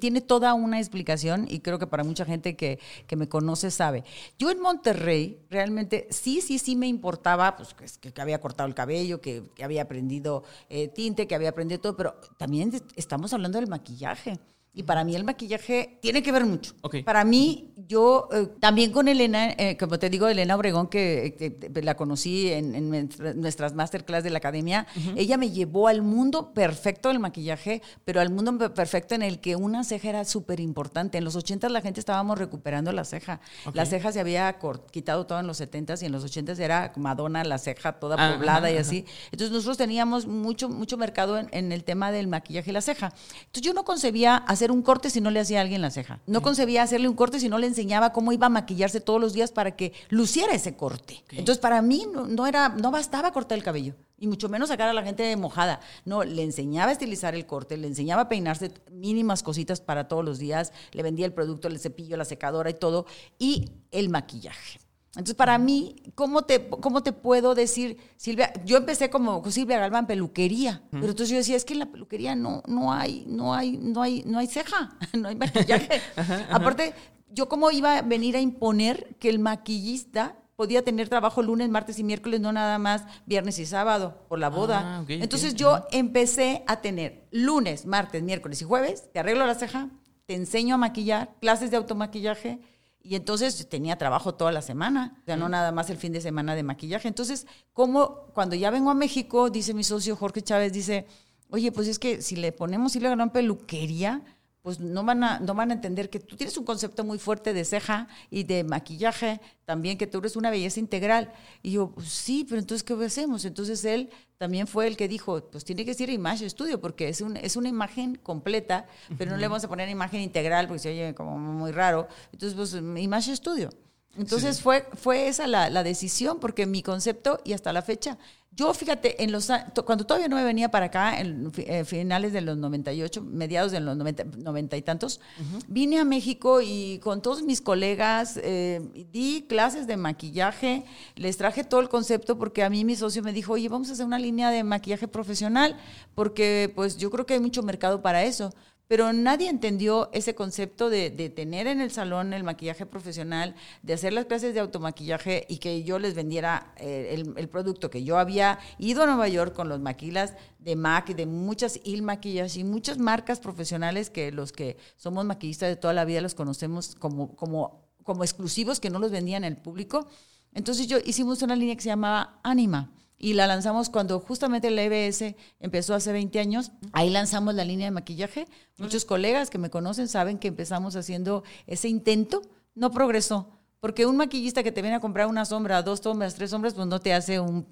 tiene toda una explicación y creo que para mucha gente que, me conoce sabe. Yo en Monterrey realmente sí, sí, sí me importaba pues, que, había cortado el cabello, que, había aprendido eh, tinte, que había aprendido todo, pero también estamos hablando del maquillaje. Y para mí el maquillaje tiene que ver mucho. Para mí, yo eh, también con Elena, eh, como te digo, Elena Obregón, que, la conocí en, nuestras masterclass de la academia, ella me llevó al mundo perfecto del maquillaje, pero al mundo perfecto en el que una ceja era súper importante. En los 80 la gente estábamos recuperando la ceja. La ceja se había quitado todo en los 70 y en los 80 era Madonna, la ceja toda ah, poblada y así. Entonces nosotros teníamos mucho, mucho mercado en, en, el tema del maquillaje y la ceja. Entonces yo no concebía hacer hacer un corte si no le hacía a alguien la ceja. No concebía hacerle un corte si no le enseñaba cómo iba a maquillarse todos los días para que luciera ese corte. Entonces, para mí no, era, no bastaba cortar el cabello. Y mucho menos sacar a la gente mojada. No, le enseñaba a estilizar el corte, le enseñaba a peinarse mínimas cositas para todos los días, le vendía el producto, el cepillo, la secadora y todo, y el maquillaje. Entonces, para mí, ¿cómo te, ¿cómo te puedo decir, Silvia? Yo empecé como Silvia Galván, peluquería, pero entonces yo decía, es que en la peluquería no, no hay, no hay, no hay, no hay ceja, no hay maquillaje. Aparte, yo cómo iba a venir a imponer que el maquillista podía tener trabajo lunes, martes y miércoles, no nada más viernes y sábado por la boda. Ah, entonces yo empecé a tener lunes, martes, miércoles y jueves, te arreglo la ceja, te enseño a maquillar, clases de automaquillaje, y entonces tenía trabajo toda la semana, o sea, no nada más el fin de semana de maquillaje. Entonces, como cuando ya vengo a México, dice mi socio Jorge Chávez, dice, oye, pues es que si le ponemos le gran peluquería, pues no van, a, no van a entender que tú tienes un concepto muy fuerte de ceja y de maquillaje, también que tú eres una belleza integral. Y yo, pues sí, pero entonces, ¿qué hacemos? Entonces él también fue el que dijo, pues tiene que ser Image Studio, porque es, un, es una imagen completa, pero no le vamos a poner imagen integral, porque se oye como muy raro. Entonces, pues Image Studio. Entonces fue, fue esa la, la, decisión, porque mi concepto, y hasta la fecha, yo fíjate, en los, cuando todavía no me venía para acá, en eh, finales de los 98, mediados de los 90, y tantos, vine a México y con todos mis colegas eh, di clases de maquillaje, les traje todo el concepto porque a mí mi socio me dijo, oye, vamos a hacer una línea de maquillaje profesional, porque pues yo creo que hay mucho mercado para eso pero nadie entendió ese concepto de, tener en el salón el maquillaje profesional, de hacer las clases de automaquillaje y que yo les vendiera eh, el, producto que yo había ido a Nueva York con los maquilas de MAC y de muchas Il Maquillas y muchas marcas profesionales que los que somos maquillistas de toda la vida los conocemos como, como, como exclusivos que no los vendían al público. Entonces yo hicimos una línea que se llamaba Anima y la lanzamos cuando justamente el EBS empezó hace 20 años. Ahí lanzamos la línea de maquillaje. Muchos colegas que me conocen saben que empezamos haciendo ese intento. No progresó. Porque un maquillista que te viene a comprar una sombra, dos sombras, tres sombras, pues no te hace un,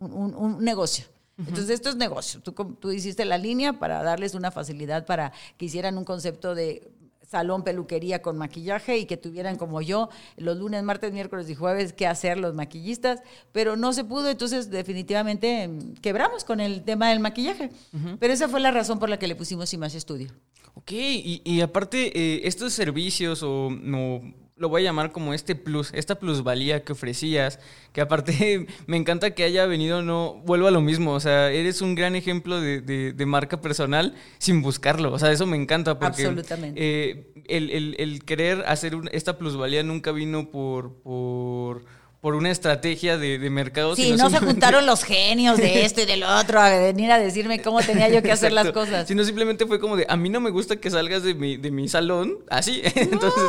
negocio. Entonces, esto es negocio. Tú, tú hiciste la línea para darles una facilidad para que hicieran un concepto de salón peluquería con maquillaje y que tuvieran como yo los lunes, martes, miércoles y jueves que hacer los maquillistas, pero no se pudo, entonces definitivamente em, quebramos con el tema del maquillaje. Pero esa fue la razón por la que le pusimos más Estudio. Ok, y, aparte, eh, estos servicios o no lo voy a llamar como este plus, esta plusvalía que ofrecías, que aparte me encanta que haya venido, no, vuelvo a lo mismo, o sea, eres un gran ejemplo de, de, marca personal sin buscarlo, o sea, eso me encanta porque Absolutamente. Eh, el, el, el, querer hacer esta plusvalía nunca vino por... por por una estrategia de, de mercado. Sí, no se juntaron los genios de esto y del otro a venir a decirme cómo tenía yo que hacer las cosas. Sino simplemente fue como de, a mí no me gusta que salgas de mi, de mi salón así. Entonces,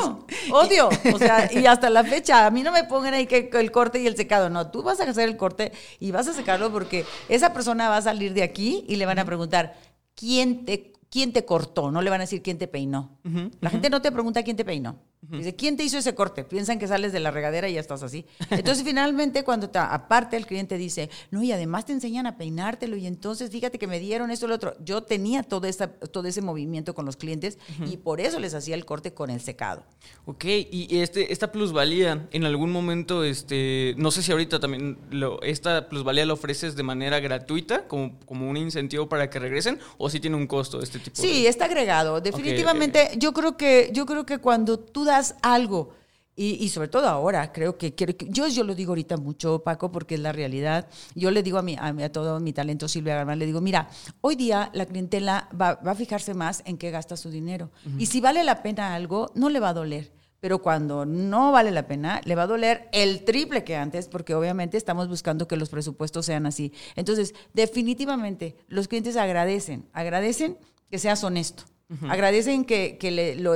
odio. O sea, y hasta la fecha, a mí no me pongan ahí que el corte y el secado. No, tú vas a hacer el corte y vas a secarlo porque esa persona va a salir de aquí y le van a preguntar, ¿quién te quién te cortó, no le van a decir quién te peinó. la gente no te pregunta quién te peinó. Dice, ¿quién te hizo ese corte? Piensan que sales de la regadera y ya estás así. Entonces, finalmente, cuando te, aparte el cliente dice, no, y además te enseñan a peinártelo, y entonces fíjate que me dieron esto, lo otro. Yo tenía todo, esta, todo ese movimiento con los clientes y por eso les hacía el corte con el secado. Ok, y este, esta plusvalía, en algún momento, este, no sé si ahorita también lo, esta plusvalía la ofreces de manera gratuita, como, como un incentivo para que regresen, o si tiene un costo este tipo Sí, está agregado. Definitivamente, yo creo que, yo creo que cuando tú das algo, y, sobre todo ahora, creo que, quiero yo, yo lo digo ahorita mucho, Paco, porque es la realidad. Yo le digo a, mi, a, todo mi talento, Silvia Garman, le digo, mira, hoy día la clientela va, a fijarse más en qué gasta su dinero. Y si vale la pena algo, no le va a doler pero cuando no vale la pena, le va a doler el triple que antes, porque obviamente estamos buscando que los presupuestos sean así. Entonces, definitivamente, los clientes agradecen, agradecen que seas honesto. Agradecen que,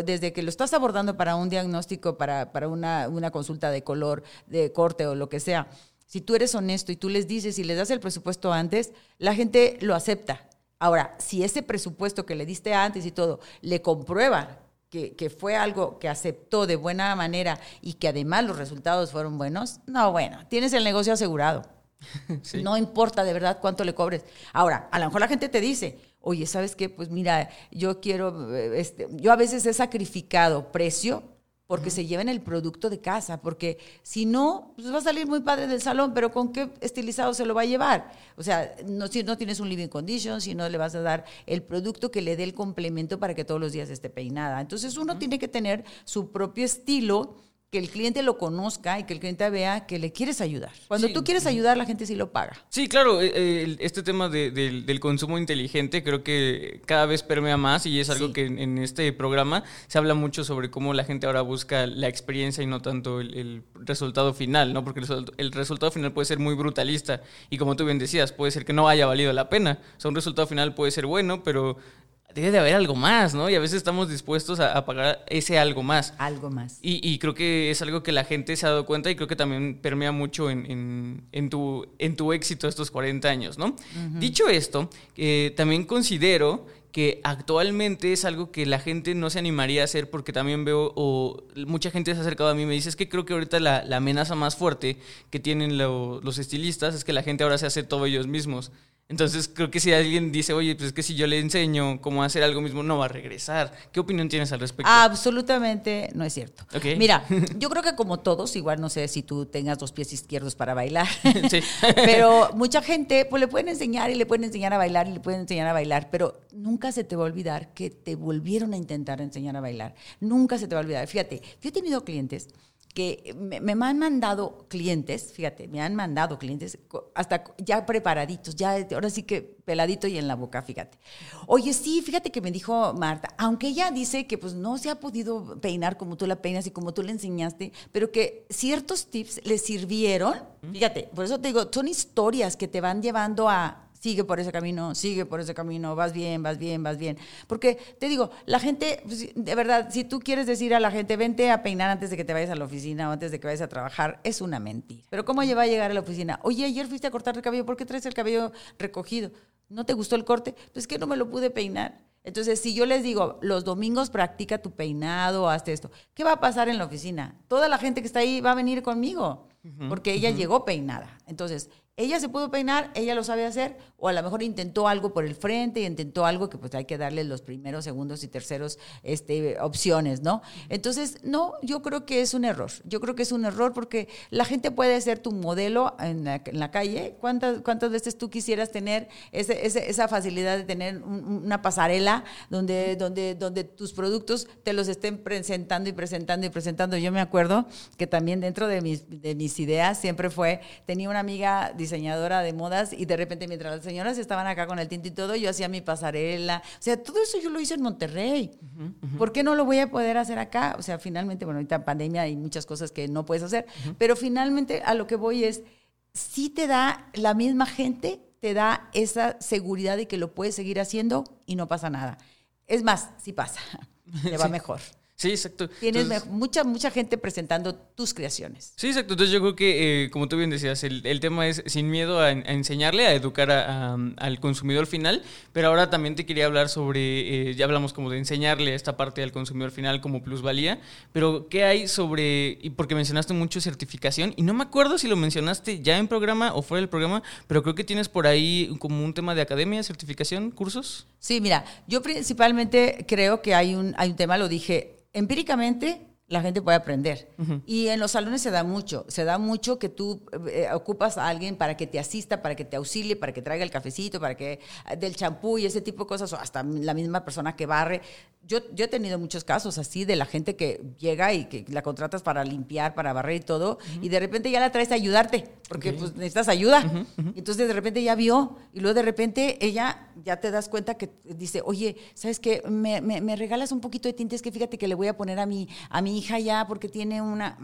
desde que lo estás abordando para un diagnóstico, para, una, una, consulta de color, de corte o lo que sea, si tú eres honesto y tú les dices y les das el presupuesto antes, la gente lo acepta. Ahora, si ese presupuesto que le diste antes y todo le comprueba que, fue algo que aceptó de buena manera y que además los resultados fueron buenos, no, bueno, tienes el negocio asegurado. No importa de verdad cuánto le cobres. Ahora, a lo mejor la gente te dice, oye, ¿sabes qué? Pues mira, yo quiero, este, yo a veces he sacrificado precio porque se lleven el producto de casa, porque si no, pues va a salir muy padre del salón, pero ¿con qué estilizado se lo va a llevar? O sea, no, si no tienes un living condition, si no le vas a dar el producto que le dé el complemento para que todos los días esté peinada. Entonces uno tiene que tener su propio estilo que el cliente lo conozca y que el cliente vea que le quieres ayudar. Cuando tú quieres ayudar, la gente sí lo paga. Sí, claro, eh, eh, este tema del consumo inteligente creo que cada vez permea más y es algo que en, este programa se habla mucho sobre cómo la gente ahora busca la experiencia y no tanto el, resultado final, ¿no? Porque el, el, resultado final puede ser muy brutalista y como tú bien decías, puede ser que no haya valido la pena. O sea, un resultado final puede ser bueno, pero debe de haber algo más, ¿no? Y a veces estamos dispuestos a, pagar ese algo más. Algo más. Y, creo que es algo que la gente se ha dado cuenta y creo que también permea mucho en, tu, en tu éxito estos 40 años, ¿no? Dicho esto, eh, también considero que actualmente es algo que la gente no se animaría a hacer porque también veo, o mucha gente se ha acercado a mí y me dice, es que creo que ahorita la, amenaza más fuerte que tienen los estilistas es que la gente ahora se hace todo ellos mismos. Entonces creo que si alguien dice, oye, pues es que si yo le enseño cómo hacer algo mismo, no va a regresar. ¿Qué opinión tienes al respecto? Absolutamente no es cierto. Mira, yo creo que como todos, igual no sé si tú tengas dos pies izquierdos para bailar, sí. pero mucha gente pues le pueden enseñar y le pueden enseñar a bailar y le pueden enseñar a bailar, pero nunca se te va a olvidar que te volvieron a intentar enseñar a bailar. Nunca se te va a olvidar. Fíjate, yo he tenido clientes que me, me han mandado clientes, fíjate, me han mandado clientes hasta ya preparaditos, ya ahora sí que peladito y en la boca, fíjate. Oye, sí, fíjate que me dijo Marta, aunque ella dice que pues no se ha podido peinar como tú la peinas y como tú le enseñaste, pero que ciertos tips le sirvieron, fíjate, por eso te digo, son historias que te van llevando a sigue por ese camino, sigue por ese camino, vas bien, vas bien, vas bien. Porque te digo, la gente, pues, de verdad, si tú quieres decir a la gente, vente a peinar antes de que te vayas a la oficina o antes de que vayas a trabajar, es una mentira. Pero ¿cómo va a llegar a la oficina? Oye, ayer fuiste a cortar el cabello, ¿por qué traes el cabello recogido? ¿No te gustó el corte? Pues que no me lo pude peinar. Entonces, si yo les digo, los domingos practica tu peinado, hazte esto, ¿qué va a pasar en la oficina? Toda la gente que está ahí va a venir conmigo, porque ella llegó peinada. Entonces, ella se pudo peinar, ella lo sabe hacer, o a lo mejor intentó algo por el frente y intentó algo que pues hay que darle los primeros, segundos y terceros este, opciones, ¿no? Entonces, no, yo creo que es un error. Yo creo que es un error porque la gente puede ser tu modelo en la, en la calle. ¿Cuántas, ¿Cuántas veces tú quisieras tener ese- ese- esa facilidad de tener un- una pasarela donde, donde, donde tus productos te los estén presentando y presentando y presentando? Yo me acuerdo que también dentro de mis, de mis ideas siempre fue, tenía una amiga diseñadora de modas y de repente mientras las señoras estaban acá con el tinte y todo, yo hacía mi pasarela. O sea, todo eso yo lo hice en Monterrey. ¿Por qué no lo voy a poder hacer acá? O sea, finalmente, bueno, ahorita pandemia hay muchas cosas que no puedes hacer, pero finalmente a lo que voy es, sí te da la misma gente, te da esa seguridad de que lo puedes seguir haciendo y no pasa nada. Es más, sí pasa, te va Sí. mejor. Sí, exacto. Tienes Entonces- mucha, mucha gente presentando tus creaciones. Sí, exacto. Entonces yo creo que, eh, como tú bien decías, el, el tema es sin miedo a, a enseñarle, a educar a- a- al consumidor final, pero ahora también te quería hablar sobre, eh, ya hablamos como de enseñarle esta parte al consumidor final como plusvalía, pero ¿qué hay sobre, y porque mencionaste mucho certificación, y no me acuerdo si lo mencionaste ya en programa o fuera del programa, pero creo que tienes por ahí como un tema de academia, certificación, cursos. Sí, mira, yo principalmente creo que hay un, hay un tema, lo dije, empíricamente la gente puede aprender. Y en los salones se da mucho, se da mucho que tú eh, ocupas a alguien para que te asista, para que te auxilie, para que traiga el cafecito, para que eh, del champú y ese tipo de cosas, o hasta la misma persona que barre. Yo, yo he tenido muchos casos así de la gente que llega y que la contratas para limpiar, para barrer y todo, y de repente ya la traes a ayudarte, porque pues necesitas ayuda. Entonces de repente ya vio, y luego de repente ella ya te das cuenta que dice, oye, ¿sabes qué? Me, me- me regalas un poquito de tintes que fíjate que le voy a poner a mi, a mi hija ya porque tiene una...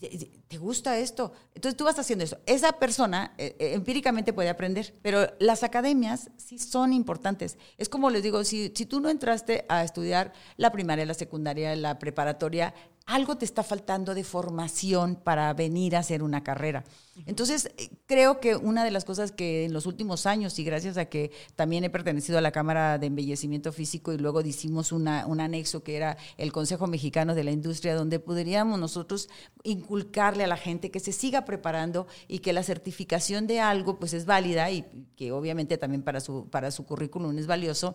Te, y te gusta esto. Entonces tú vas haciendo eso. Esa persona eh, eh, empíricamente puede aprender, pero las academias sí son importantes. Es como les digo, si, si tú no entraste a estudiar la primaria, la secundaria, la preparatoria, algo te está faltando de formación para venir a hacer una carrera. Entonces, eh, creo que una de las cosas que en los últimos años, y gracias a que también he pertenecido a la Cámara de Embellecimiento Físico y luego hicimos una, un anexo que era el Consejo Mexicano de la Industria, donde podríamos nosotros inculcarle a la gente que se siga preparando y que la certificación de algo pues es válida y que obviamente también para su, para su currículum es valioso.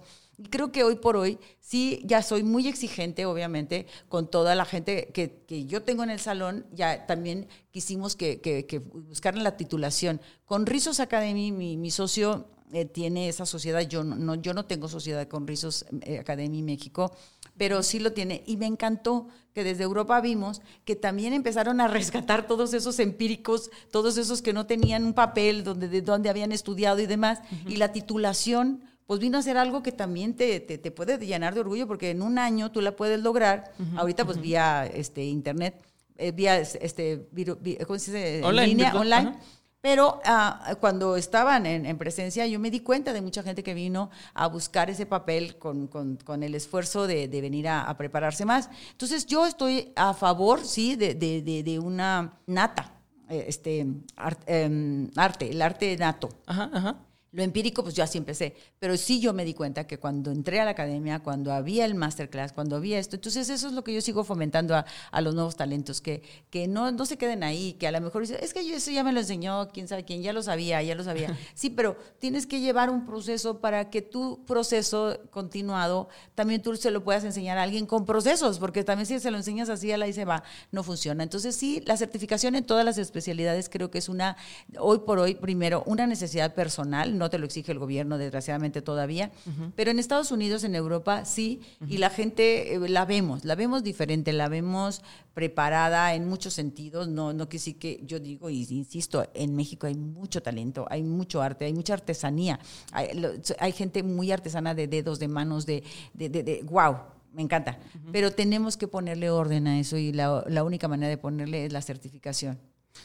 Creo que hoy por hoy sí ya soy muy exigente, obviamente, con toda la gente que, que yo tengo en el salón. Ya también quisimos que, que, que buscaran la titulación. Con Rizos Academy, mi, mi socio eh, tiene esa sociedad. Yo no, yo no tengo sociedad con Rizos eh, Academy México, pero sí lo tiene. Y me encantó que desde Europa vimos que también empezaron a rescatar todos esos empíricos, todos esos que no tenían un papel donde, de donde habían estudiado y demás. Y la titulación pues vino a ser algo que también te, te, te puede llenar de orgullo porque en un año tú la puedes lograr, ahorita pues vía este, internet, eh, vía este, viru- vi- ¿cómo se dice? Online, línea, virtual, online. ajá. Pero ah, cuando estaban en, en presencia, yo me di cuenta de mucha gente que vino a buscar ese papel con, con- con el esfuerzo de, de venir a, a prepararse más. Entonces, yo estoy a favor, sí, de, de- de- una nata, eh, este, ar- em, arte, el arte nato. Ajá, ajá. Lo empírico, pues yo así empecé. Pero sí yo me di cuenta que cuando entré a la academia, cuando había el masterclass, cuando había esto, entonces eso es lo que yo sigo fomentando a, a los nuevos talentos, que, que no, no se queden ahí, que a lo mejor dicen, es que yo eso ya me lo enseñó, quién sabe quién, ya lo sabía, ya lo sabía. Sí, pero tienes que llevar un proceso para que tu proceso continuado también tú se lo puedas enseñar a alguien con procesos, porque también si se lo enseñas así, a la y se va, no funciona. Entonces sí, la certificación en todas las especialidades creo que es una, hoy por hoy, primero, una necesidad personal, no no te lo exige el gobierno, desgraciadamente todavía, pero en Estados Unidos, en Europa, sí, y la gente eh, la vemos, la vemos diferente, la vemos preparada en muchos sentidos, no, no que sí que yo digo y insisto, en México hay mucho talento, hay mucho arte, hay mucha artesanía, hay, gente muy artesana de dedos, de manos, de, de, de, wow, me encanta. Pero tenemos que ponerle orden a eso y la, la, única manera de ponerle es la certificación.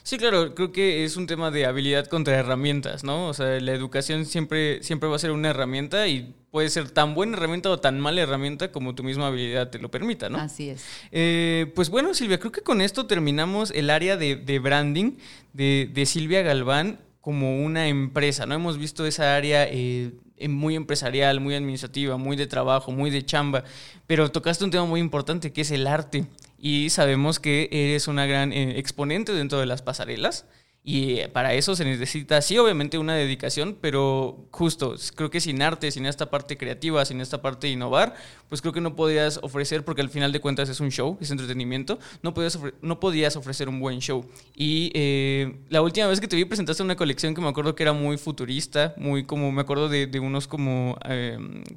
Sí, claro, creo que es un tema de habilidad contra herramientas, ¿no? O sea, la educación siempre, siempre va a ser una herramienta y puede ser tan buena herramienta o tan mala herramienta como tu misma habilidad te lo permita, ¿no? Así es. Eh, pues bueno, Silvia, creo que con esto terminamos el área de, branding de, de, Silvia Galván como una empresa, ¿no? Hemos visto esa área eh, muy empresarial, muy administrativa, muy de trabajo, muy de chamba, pero tocaste un tema muy importante que es el arte y sabemos que eres una gran eh, exponente dentro de las pasarelas. Y eh, para eso se necesita, sí, obviamente una dedicación, pero justo, creo que sin arte, sin esta parte creativa, sin esta parte de innovar, pues creo que no podías ofrecer, porque al final de cuentas es un show, es entretenimiento, no podías, no podías ofrecer un buen show. Y eh, la última vez que te vi presentaste una colección que me acuerdo que era muy futurista, muy como, me acuerdo de, de unos como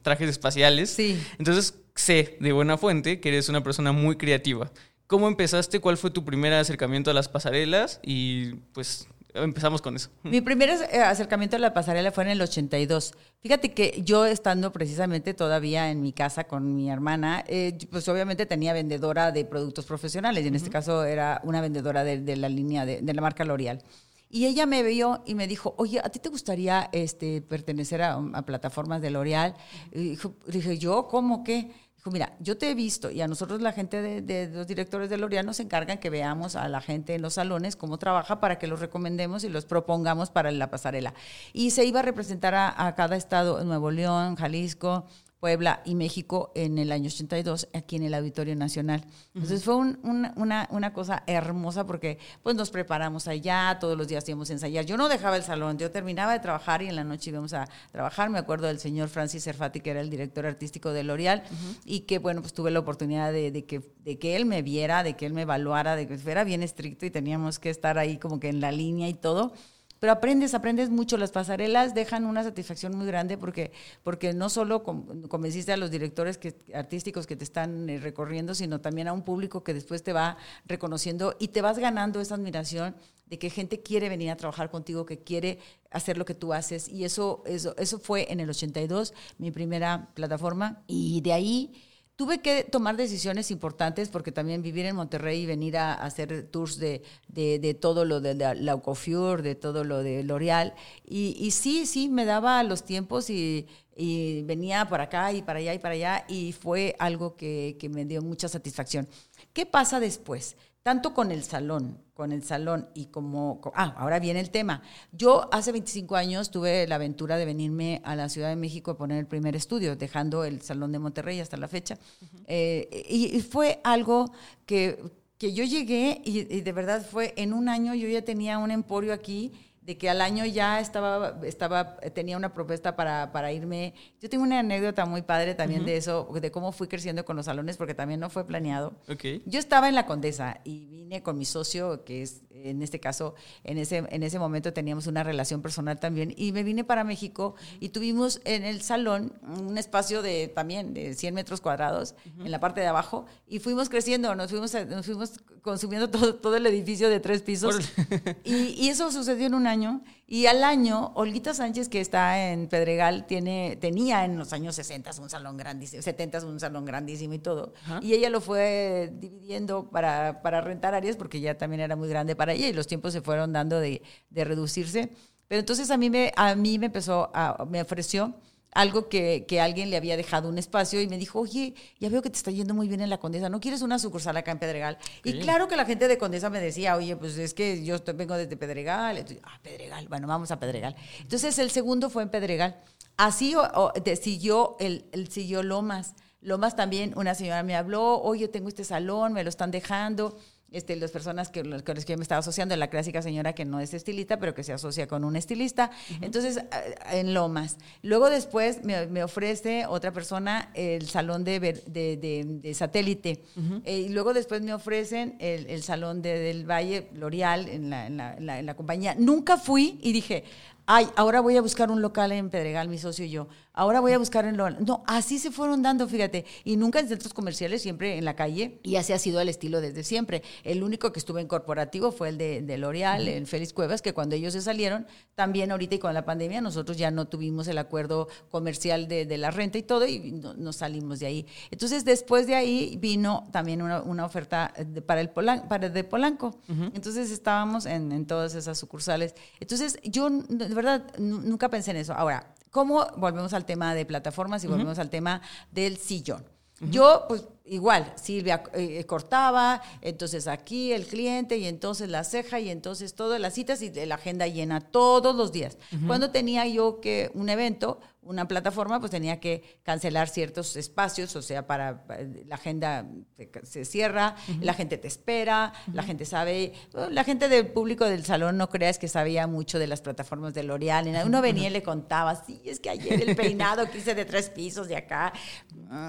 trajes espaciales. Sí. Entonces, sé de buena fuente que eres una persona muy creativa. ¿Cómo empezaste? ¿Cuál fue tu primer acercamiento a las pasarelas? Y pues empezamos con eso. Mi primer eh, acercamiento a la pasarela fue en el 82. Fíjate que yo estando precisamente todavía en mi casa con mi hermana, eh, pues obviamente tenía vendedora de productos profesionales y en este caso era una vendedora de, la línea de, la marca L'Oreal. Y ella me vio y me dijo, oye, ¿a ti te gustaría este, pertenecer a, plataformas de L'Oreal? Dije, ¿yo cómo qué? Mira, yo te he visto y a nosotros la gente de, los directores de L'Oreal nos encargan que veamos a la gente en los salones cómo trabaja para que los recomendemos y los propongamos para la pasarela. Y se iba a representar a, a cada estado, Nuevo León, Jalisco, Puebla y México en el año 82 aquí en el Auditorio Nacional. Entonces fue una, una, cosa hermosa porque pues nos preparamos allá, todos los días íbamos a ensayar. Yo no dejaba el salón, yo terminaba de trabajar y en la noche íbamos a trabajar. Me acuerdo del señor Francis Serfati, que era el director artístico de L'Oreal, y que bueno, pues tuve la oportunidad de, que, de que él me viera, de que él me evaluara, de que fuera bien estricto y teníamos que estar ahí como que en la línea y todo pero aprendes, aprendes mucho. Las pasarelas dejan una satisfacción muy grande porque, porque no solo convenciste a los directores que, artísticos que te están eh, recorriendo, sino también a un público que después te va reconociendo y te vas ganando esa admiración de que gente quiere venir a trabajar contigo, que quiere hacer lo que tú haces. Y eso, eso, eso fue en el 82, mi primera plataforma. Y de ahí tuve que tomar decisiones importantes porque también vivir en Monterrey y venir a, hacer tours de, de, todo lo de la, la de todo lo de L'Oreal. Y, sí, sí, me daba los tiempos y, venía para acá y para allá y para allá y fue algo que me dio mucha satisfacción. ¿Qué pasa después? Tanto con el salón, con el salón y como... Ah, ahora viene el tema. Yo hace 25 años tuve la aventura de venirme a la Ciudad de México a poner el primer estudio, dejando el Salón de Monterrey hasta la fecha. Eh, y, fue algo que, que yo llegué y, y, de verdad fue en un año yo ya tenía un emporio aquí de que al año ya estaba, estaba tenía una propuesta para, para irme. Yo tengo una anécdota muy padre también de eso, de cómo fui creciendo con los salones, porque también no fue planeado. Yo estaba en la Condesa y vine con mi socio, que es, en este caso, en ese, en ese momento teníamos una relación personal también, y me vine para México y tuvimos en el salón un espacio de también de 100 metros cuadrados en la parte de abajo, y fuimos creciendo, nos fuimos, nos fuimos consumiendo todo, todo el edificio de tres pisos. Y, y eso sucedió en un año y al año, Olguita Sánchez, que está en Pedregal, tiene, tenía en los años 60 un salón grandísimo, 70 un salón grandísimo y todo. Y ella lo fue dividiendo para, para, rentar áreas porque ya también era muy grande para ella y los tiempos se fueron dando de, de reducirse. Pero entonces a mí me, a mí me empezó, a, me ofreció algo que, que, alguien le había dejado un espacio y me dijo, oye, ya veo que te está yendo muy bien en la Condesa, ¿no quieres una sucursal acá en Pedregal? Y claro que la gente de Condesa me decía, oye, pues es que yo vengo desde Pedregal. Entonces, ah, Pedregal, bueno, vamos a Pedregal. Entonces el segundo fue en Pedregal. Así o, siguió, el, el, siguió Lomas. Lomas también, una señora me habló, oye, tengo este salón, me lo están dejando este, las personas que, con las que yo me estaba asociando, la clásica señora que no es estilista, pero que se asocia con un estilista. Entonces, en Lomas. Luego después me, ofrece otra persona el salón de, de, satélite. Eh, y luego después me ofrecen el, salón del Valle, L'Oreal, en la, en, la, en la compañía. Nunca fui y dije, ay, ahora voy a buscar un local en Pedregal, mi socio y yo, ahora voy a buscar en lo... No, así se fueron dando, fíjate, y nunca en centros comerciales, siempre en la calle, y así ha sido el estilo desde siempre. El único que estuvo en corporativo fue el de, de L'Oreal, en Félix Cuevas, que cuando ellos se salieron, también ahorita y con la pandemia, nosotros ya no tuvimos el acuerdo comercial de, de la renta y todo, y no, nos salimos de ahí. Entonces, después de ahí vino también una, una oferta de, para el Polan, para de Polanco. Entonces, estábamos en, en todas esas sucursales. Entonces, yo de verdad nunca pensé en eso. Ahora, ¿cómo volvemos al tema de plataformas y volvemos al tema del sillón? Yo, pues igual, Silvia eh, cortaba, entonces aquí el cliente y entonces la ceja y entonces todas las citas y la agenda llena todos los días. Cuando tenía yo que un evento, una plataforma, pues tenía que cancelar ciertos espacios, o sea, para, para la agenda se, se cierra, la gente te espera, la gente sabe, bueno, la gente del público del salón no creas que sabía mucho de las plataformas de L'Oreal, uno venía y le contaba, sí, es que ayer el peinado que hice de tres pisos de acá,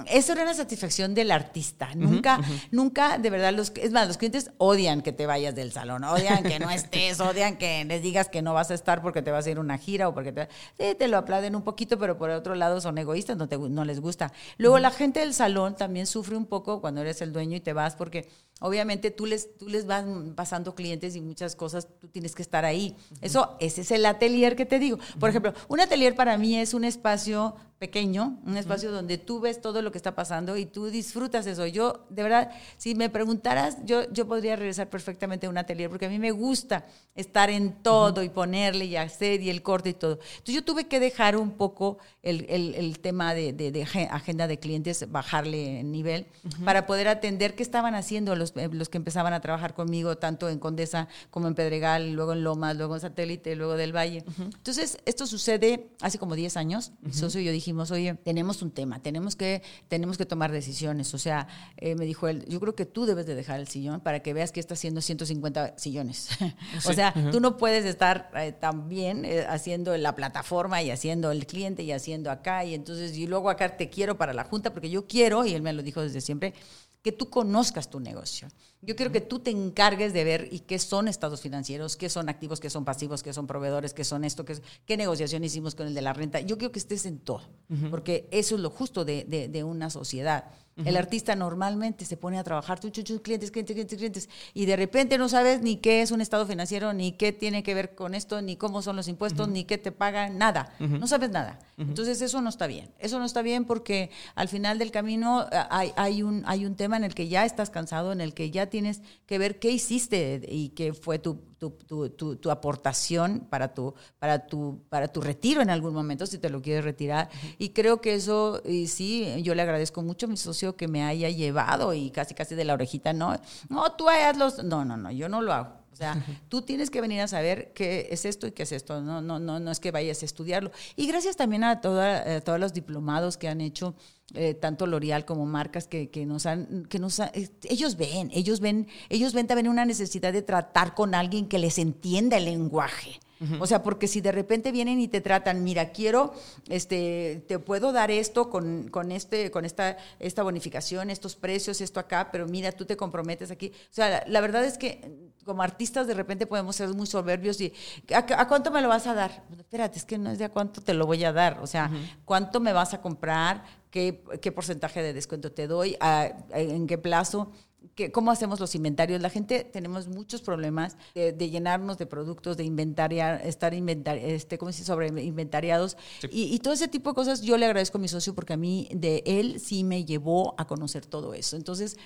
eso era una satisfacción del artista, nunca, nunca, de verdad, los, es más, los clientes odian que te vayas del salón, odian que no estés, odian que les digas que no vas a estar porque te vas a ir a una gira o porque te, sí, te lo aplauden un poquito, pero por otro lado son egoístas, no, te, no les gusta. Luego la gente del salón también sufre un poco cuando eres el dueño y te vas porque obviamente tú les, tú les vas pasando clientes y muchas cosas, tú tienes que estar ahí. Eso, ese es el atelier que te digo. Por ejemplo, un atelier para mí es un espacio pequeño, un espacio donde tú ves todo lo que está pasando y tú disfrutas eso. Yo, de verdad, si me preguntaras, yo, yo podría regresar perfectamente a un atelier porque a mí me gusta estar en todo y ponerle y hacer y el corte y todo. Entonces yo tuve que dejar un poco el, el, el tema de, de, de, agenda de clientes, bajarle el nivel para poder atender qué estaban haciendo los, los que empezaban a trabajar conmigo, tanto en Condesa como en Pedregal, luego en Lomas, luego en Satélite, luego del Valle. Entonces, esto sucede hace como 10 años. Socio y yo dijimos, oye, tenemos un tema, tenemos que, tenemos que tomar decisiones. O sea, eh, me dijo él, yo creo que tú debes de dejar el sillón para que veas que está haciendo 150 sillones. o sea, tú no puedes estar eh, también eh, haciendo la plataforma y haciendo el cliente y haciendo acá y entonces, y luego acá te quiero para la junta porque yo quiero, y él me lo dijo desde siempre, que tú conozcas tu negocio. Yo quiero que tú te encargues de ver y qué son estados financieros, qué son activos, qué son pasivos, qué son proveedores, qué son esto, qué, qué negociación hicimos con el de la renta. Yo quiero que estés en todo, uh -huh. porque eso es lo justo de, de, de una sociedad. Uh -huh. El artista normalmente se pone a trabajar, tú, clientes, clientes, clientes, clientes, y de repente no sabes ni qué es un estado financiero, ni qué tiene que ver con esto, ni cómo son los impuestos, uh -huh. ni qué te pagan, nada. No sabes nada. Entonces eso no está bien. Eso no está bien porque al final del camino hay, hay, un, hay un tema en el que ya estás cansado, en el que ya tienes que ver qué hiciste y qué fue tu, tu, tu, tu, tu aportación para tu, para, tu, para tu retiro en algún momento, si te lo quieres retirar. Y creo que eso, y sí, yo le agradezco mucho a mi socio que me haya llevado y casi, casi de la orejita, no, no, tú hazlos. No, no, no, yo no lo hago. O sea, tú tienes que venir a saber qué es esto y qué es esto. No, no, no, no es que vayas a estudiarlo. Y gracias también a, toda, a todos los diplomados que han hecho eh, tanto L'Oreal como marcas que, que, nos han, que nos han, ellos ven, ellos ven, ellos ven también una necesidad de tratar con alguien que les entienda el lenguaje. Uh -huh. O sea, porque si de repente vienen y te tratan, mira, quiero, este, te puedo dar esto con, con, este, con esta, esta bonificación, estos precios, esto acá, pero mira, tú te comprometes aquí. O sea, la, la verdad es que como artistas de repente podemos ser muy soberbios y ¿a, a cuánto me lo vas a dar? Espérate, es que no es de a cuánto te lo voy a dar. O sea, uh -huh. ¿cuánto me vas a comprar? ¿Qué, qué porcentaje de descuento te doy? ¿A, ¿En qué plazo? Que, cómo hacemos los inventarios. La gente tenemos muchos problemas de, de llenarnos de productos, de inventariar, estar inventar, este, ¿cómo se dice? sobre inventariados sí. y, y, todo ese tipo de cosas. Yo le agradezco a mi socio porque a mí de él sí me llevó a conocer todo eso. Entonces,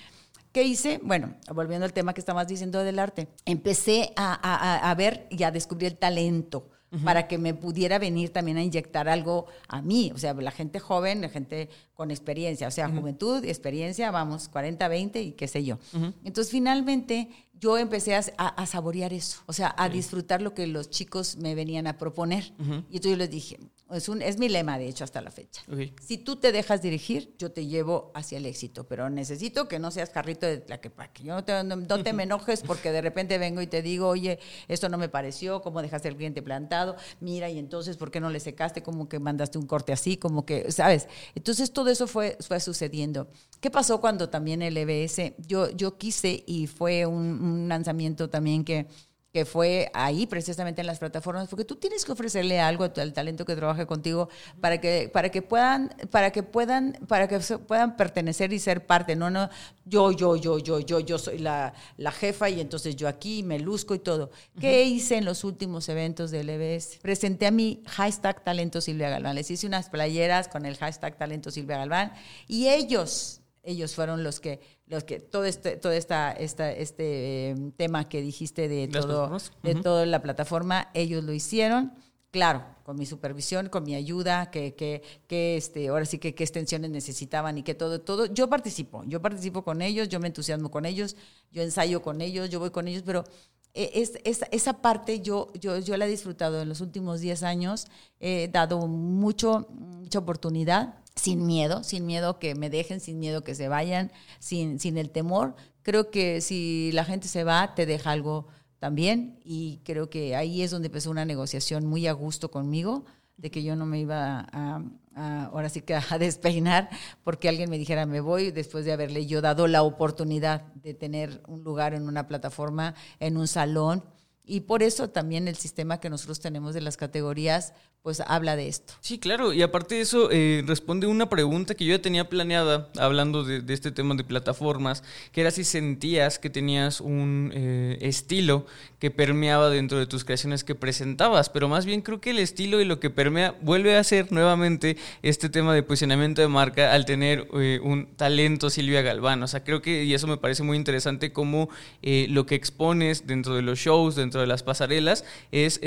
¿Qué hice? Bueno, volviendo al tema que estabas diciendo del arte, empecé a, a, a ver y a descubrir el talento. Uh -huh. para que me pudiera venir también a inyectar algo a mí, o sea, la gente joven, la gente con experiencia, o sea, uh -huh. juventud, experiencia, vamos, 40, 20 y qué sé yo. Uh -huh. Entonces, finalmente, yo empecé a, a, saborear eso, o sea, a disfrutar lo que los chicos me venían a proponer. Y entonces yo les dije, es, un, es mi lema, de hecho, hasta la fecha. Okay. Si tú te dejas dirigir, yo te llevo hacia el éxito, pero necesito que no seas carrito de tlaquepaque. Yo no te, no, no te me enojes porque de repente vengo y te digo, oye, esto no me pareció, cómo dejaste el cliente plantado, mira, y entonces, ¿por qué no le secaste? Como que mandaste un corte así, como que, ¿sabes? Entonces, todo eso fue, fue sucediendo. ¿Qué pasó cuando también el EBS, yo, yo quise y fue un, un lanzamiento también que que fue ahí precisamente en las plataformas, porque tú tienes que ofrecerle algo al talento que trabaje contigo para que, para que puedan, para que puedan, para que puedan pertenecer y ser parte, no, no, yo, yo, yo, yo, yo, yo soy la, la jefa y entonces yo aquí me luzco y todo. ¿Qué hice en los últimos eventos del EBS? Presenté a mi hashtag talento Silvia Galván, les hice unas playeras con el hashtag talento Silvia Galván y ellos ellos fueron los que los que todo este todo esta, esta este em, tema que dijiste de todo de toda la plataforma ellos lo hicieron. Claro con mi supervisión con mi ayuda que, que, que este ahora sí que qué extensiones necesitaban y que todo todo. Yo participo yo participo con ellos yo me entusiasmo con ellos yo ensayo con ellos yo voy con ellos pero eh, es, es, esa parte yo, yo, yo la he disfrutado en los últimos 10 años, he dado mucho, mucha oportunidad sin miedo, sin miedo que me dejen, sin miedo que se vayan, sin, sin el temor. Creo que si la gente se va, te deja algo también y creo que ahí es donde empezó una negociación muy a gusto conmigo, de que yo no me iba a, ahora sí que a despeinar porque alguien me dijera me voy después de haberle yo dado la oportunidad de tener un lugar en una plataforma, en un salón. Y por eso también el sistema que nosotros tenemos de las categorías, pues habla de esto. Sí, claro, y aparte de eso, eh, responde una pregunta que yo ya tenía planeada, hablando de, este tema de plataformas, que era si sentías que tenías un eh, estilo que permeaba dentro de tus creaciones que presentabas, pero más bien creo que el estilo y lo que permea vuelve a ser nuevamente este tema de posicionamiento de marca al tener eh, un talento Silvia Galván, o sea, creo que, y eso me parece muy interesante, como lo que expones dentro de los shows, dentro de las pasarelas, es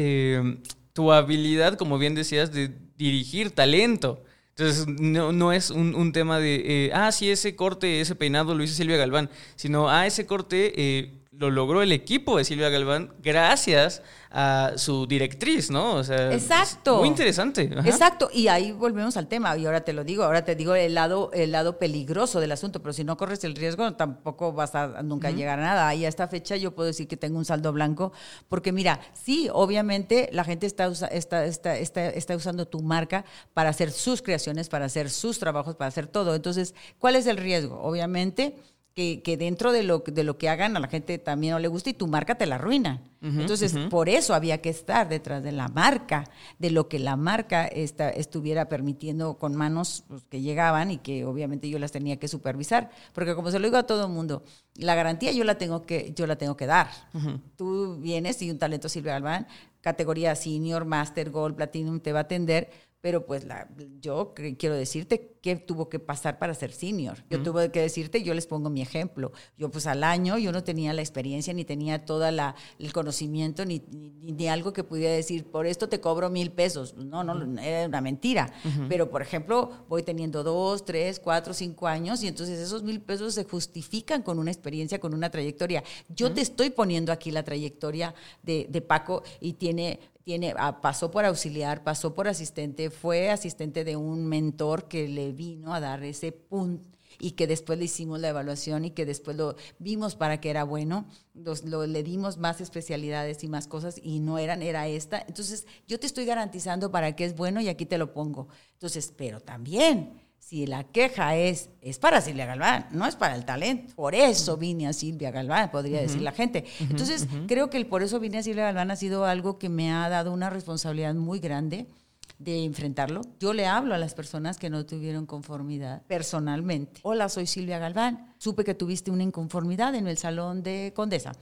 tu habilidad, como bien decías, de dirigir talento. Entonces, no, no es un, un, tema de, eh, ah, sí, ese corte, ese peinado lo hizo Silvia Galván, sino, ah, ese corte eh, lo logró el equipo de Silvia Galván gracias a su directriz, ¿no? O sea, Exacto. muy interesante. Exacto. Y ahí volvemos al tema. Y ahora te lo digo, ahora te digo el lado, el lado peligroso del asunto. Pero si no corres el riesgo, tampoco vas a nunca llegar a nada. Y a esta fecha yo puedo decir que tengo un saldo blanco. Porque mira, sí, obviamente la gente está, está, está, está, está usando tu marca para hacer sus creaciones, para hacer sus trabajos, para hacer todo. Entonces, ¿cuál es el riesgo? Obviamente que, dentro de lo, de lo que hagan a la gente también no le gusta y tu marca te la arruina. Entonces, por eso había que estar detrás de la marca, de lo que la marca esta, estuviera permitiendo con manos pues, que llegaban y que obviamente yo las tenía que supervisar. Porque como se lo digo a todo el mundo, la garantía yo la tengo que, yo la tengo que dar. Tú vienes y un talento Silvia Galván, categoría senior, master, gold, platinum, te va a atender pero pues la, yo quiero decirte qué tuvo que pasar para ser senior. Yo tuve que decirte, yo les pongo mi ejemplo. Yo pues al año yo no tenía la experiencia ni tenía todo el conocimiento ni, ni, algo que pudiera decir, por esto te cobro mil pesos. No, no, era una mentira. Pero por ejemplo, voy teniendo dos, tres, cuatro, cinco años y entonces esos mil pesos se justifican con una experiencia, con una trayectoria. Yo te estoy poniendo aquí la trayectoria de, de Paco y tiene tiene, ah, pasó por auxiliar, pasó por asistente, fue asistente de un mentor que le vino a dar ese punto y que después le hicimos la evaluación y que después lo vimos para que era bueno, lo, le dimos más especialidades y más cosas y no eran, era esta. Entonces, yo te estoy garantizando para que es bueno y aquí te lo pongo. Entonces, pero también si la queja es, es para Silvia Galván, no es para el talento. Por eso vine a Silvia Galván, podría decir la gente. Entonces, creo que el por eso vine a Silvia Galván ha sido algo que me ha dado una responsabilidad muy grande de enfrentarlo. Yo le hablo a las personas que no tuvieron conformidad personalmente. Hola, soy Silvia Galván. Supe que tuviste una inconformidad en el salón de Condesa.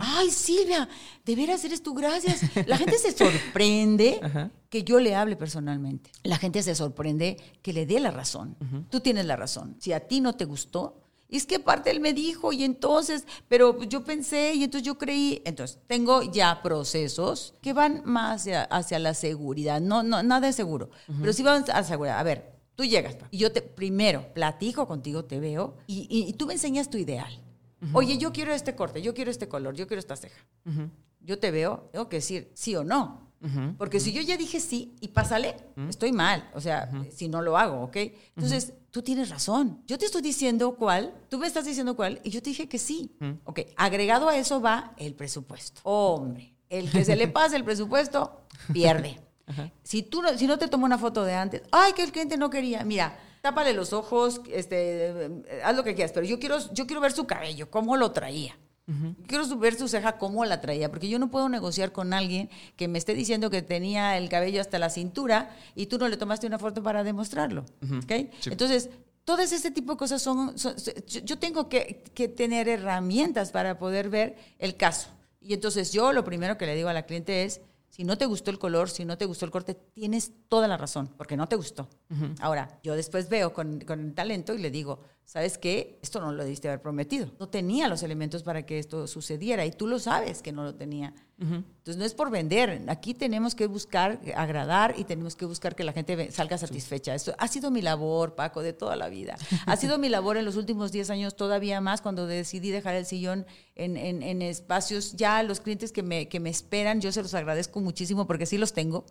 Ay, Silvia, de veras eres tú, gracias. La gente se sorprende que yo le hable personalmente. La gente se sorprende que le dé la razón. Tú tienes la razón. Si a ti no te gustó, es que aparte él me dijo y entonces, pero yo pensé y entonces yo creí. Entonces, tengo ya procesos que van más hacia, la seguridad. No, no, nada de seguro, pero sí van a la seguridad. A ver, tú llegas y yo te primero platico contigo, te veo y, y tú me enseñas tu ideal. Oye, yo quiero este corte, yo quiero este color, yo quiero esta ceja. Yo te veo, tengo que decir sí o no. Porque si yo ya dije sí y pásale, estoy mal. O sea, si no lo hago, ¿ok? Entonces, tú tienes razón. Yo te estoy diciendo cuál, tú me estás diciendo cuál, y yo te dije que sí. Ok, agregado a eso va el presupuesto. Hombre, el que se le pase el presupuesto, pierde. Si tú no, si no te tomo una foto de antes, ay, que el cliente no quería, mira, tápale los ojos, este, haz lo que quieras, pero yo quiero, yo quiero ver su cabello, cómo lo traía. Quiero ver su ceja cómo la traía, porque yo no puedo negociar con alguien que me esté diciendo que tenía el cabello hasta la cintura y tú no le tomaste una foto para demostrarlo. Entonces, todas ese tipo de cosas son, yo tengo que, que, tener herramientas para poder ver el caso. Y entonces yo lo primero que le digo a la cliente es, si no te gustó el color, si no te gustó el corte, tienes toda la razón, porque no te gustó. Ahora, yo después veo con, con, el talento y le digo, ¿sabes qué? Esto no lo debiste haber prometido. No tenía los elementos para que esto sucediera y tú lo sabes que no lo tenía. Entonces, no es por vender. Aquí tenemos que buscar agradar y tenemos que buscar que la gente salga satisfecha. Esto ha sido mi labor, Paco, de toda la vida. Ha sido mi labor en los últimos 10 años todavía más cuando decidí dejar el sillón en, en, espacios. Ya los clientes que me, que me esperan, yo se los agradezco muchísimo porque sí los tengo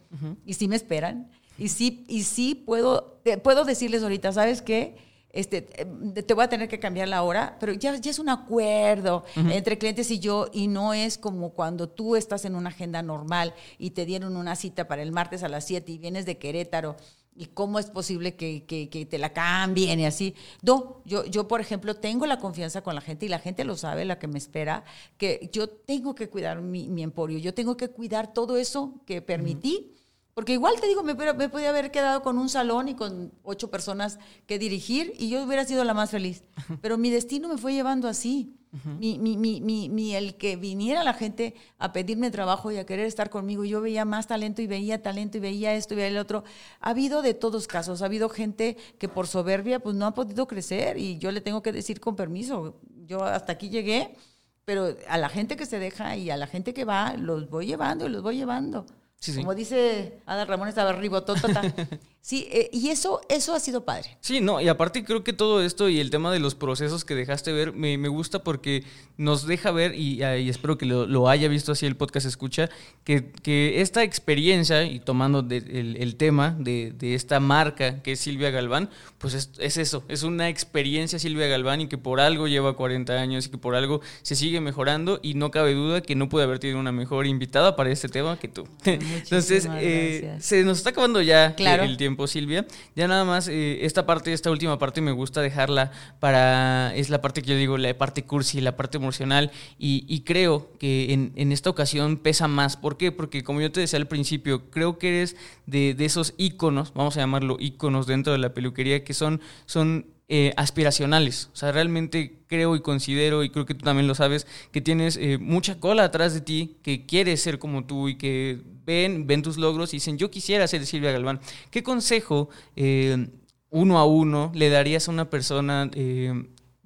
y sí me esperan. Y sí, y sí puedo, puedo decirles ahorita, ¿sabes qué? Este, eh, te voy a tener que cambiar la hora, pero ya, ya es un acuerdo entre clientes y yo y no es como cuando tú estás en una agenda normal y te dieron una cita para el martes a las 7 y vienes de Querétaro y cómo es posible que, que, te la cambien y así. No, yo, yo, por ejemplo, tengo la confianza con la gente y la gente lo sabe, la que me espera, que yo tengo que cuidar mi, mi emporio, yo tengo que cuidar todo eso que permití. Porque igual te digo, me, me podía haber quedado con un salón y con ocho personas que dirigir y yo hubiera sido la más feliz. Pero mi destino me fue llevando así. mi, mi, mi, mi, el que viniera la gente a pedirme trabajo y a querer estar conmigo, yo veía más talento y veía talento y veía esto y veía el otro. Ha habido de todos casos, ha habido gente que por soberbia pues no ha podido crecer y yo le tengo que decir con permiso, yo hasta aquí llegué, pero a la gente que se deja y a la gente que va, los voy llevando y los voy llevando. Como dice Ada Ramón, estaba ribototota. Sí, eh, y eso, eso ha sido padre. Sí, no, y aparte creo que todo esto y el tema de los procesos que dejaste ver me, gusta porque nos deja ver, y, ah, espero que lo, haya visto así el podcast escucha, que, que esta experiencia, y tomando el, tema de, esta marca que es Silvia Galván, pues es, es, eso, es una experiencia Silvia Galván y que por algo lleva 40 años y que por algo se sigue mejorando y no cabe duda que no puede haber tenido una mejor invitada para este tema que tú. Entonces, eh, se nos está acabando ya el tiempo Silvia. Ya nada más, eh, esta parte, esta última parte me gusta dejarla para, es la parte que yo digo, la parte cursi, la parte emocional, y, creo que en, esta ocasión pesa más. ¿Por qué? Porque como yo te decía al principio, creo que eres de, esos íconos, vamos a llamarlo íconos dentro de la peluquería, que son, son eh, aspiracionales. O sea, realmente creo y considero, y creo que tú también lo sabes, que tienes eh, mucha cola atrás de ti, que quieres ser como tú y que ven, ven tus logros y dicen, yo quisiera ser Silvia Galván. ¿Qué consejo eh, uno a uno le darías a una persona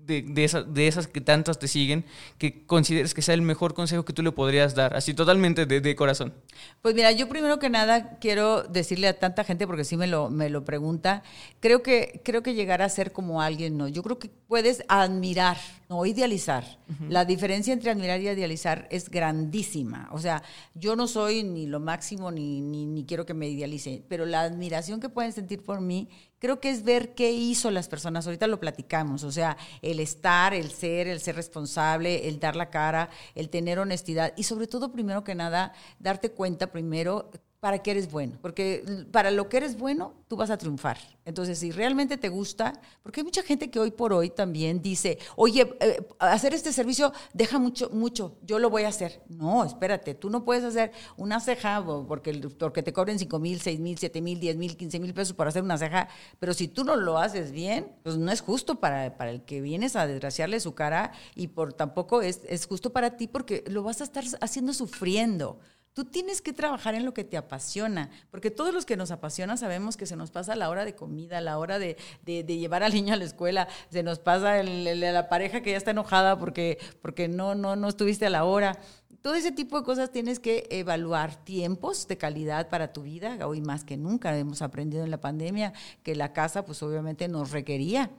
de, esas, de esas que tantas te siguen, que consideres que sea el mejor consejo que tú le podrías dar, así totalmente de, corazón? Pues mira, yo primero que nada quiero decirle a tanta gente, porque sí me lo, me lo pregunta, creo que, creo que llegar a ser como alguien, ¿no? Yo creo que puedes admirar, no idealizar. La diferencia entre admirar y idealizar es grandísima. O sea, yo no soy ni lo máximo ni, ni, ni quiero que me idealice, pero la admiración que pueden sentir por mí creo que es ver qué hizo las personas. Ahorita lo platicamos, o sea, el estar, el ser, el ser responsable, el dar la cara, el tener honestidad y sobre todo, primero que nada, darte cuenta primero para qué eres bueno, porque para lo que eres bueno, tú vas a triunfar. Entonces, si realmente te gusta, porque hay mucha gente que hoy por hoy también dice, oye, eh, hacer este servicio deja mucho, mucho, yo lo voy a hacer. No, espérate, tú no puedes hacer una ceja porque, porque te cobren 5 mil, 6 mil, 7 mil, 10 mil, 15 mil pesos para hacer una ceja, pero si tú no lo haces bien, pues no es justo para, para el que vienes a desgraciarle su cara y por tampoco es, es justo para ti porque lo vas a estar haciendo sufriendo. Tú tienes que trabajar en lo que te apasiona, porque todos los que nos apasiona sabemos que se nos pasa la hora de comida, la hora de, llevar al niño a la escuela, se nos pasa la pareja que ya está enojada porque, porque no, no, no estuviste a la hora. Todo ese tipo de cosas tienes que evaluar tiempos de calidad para tu vida. Hoy más que nunca hemos aprendido en la pandemia que la casa pues obviamente nos requería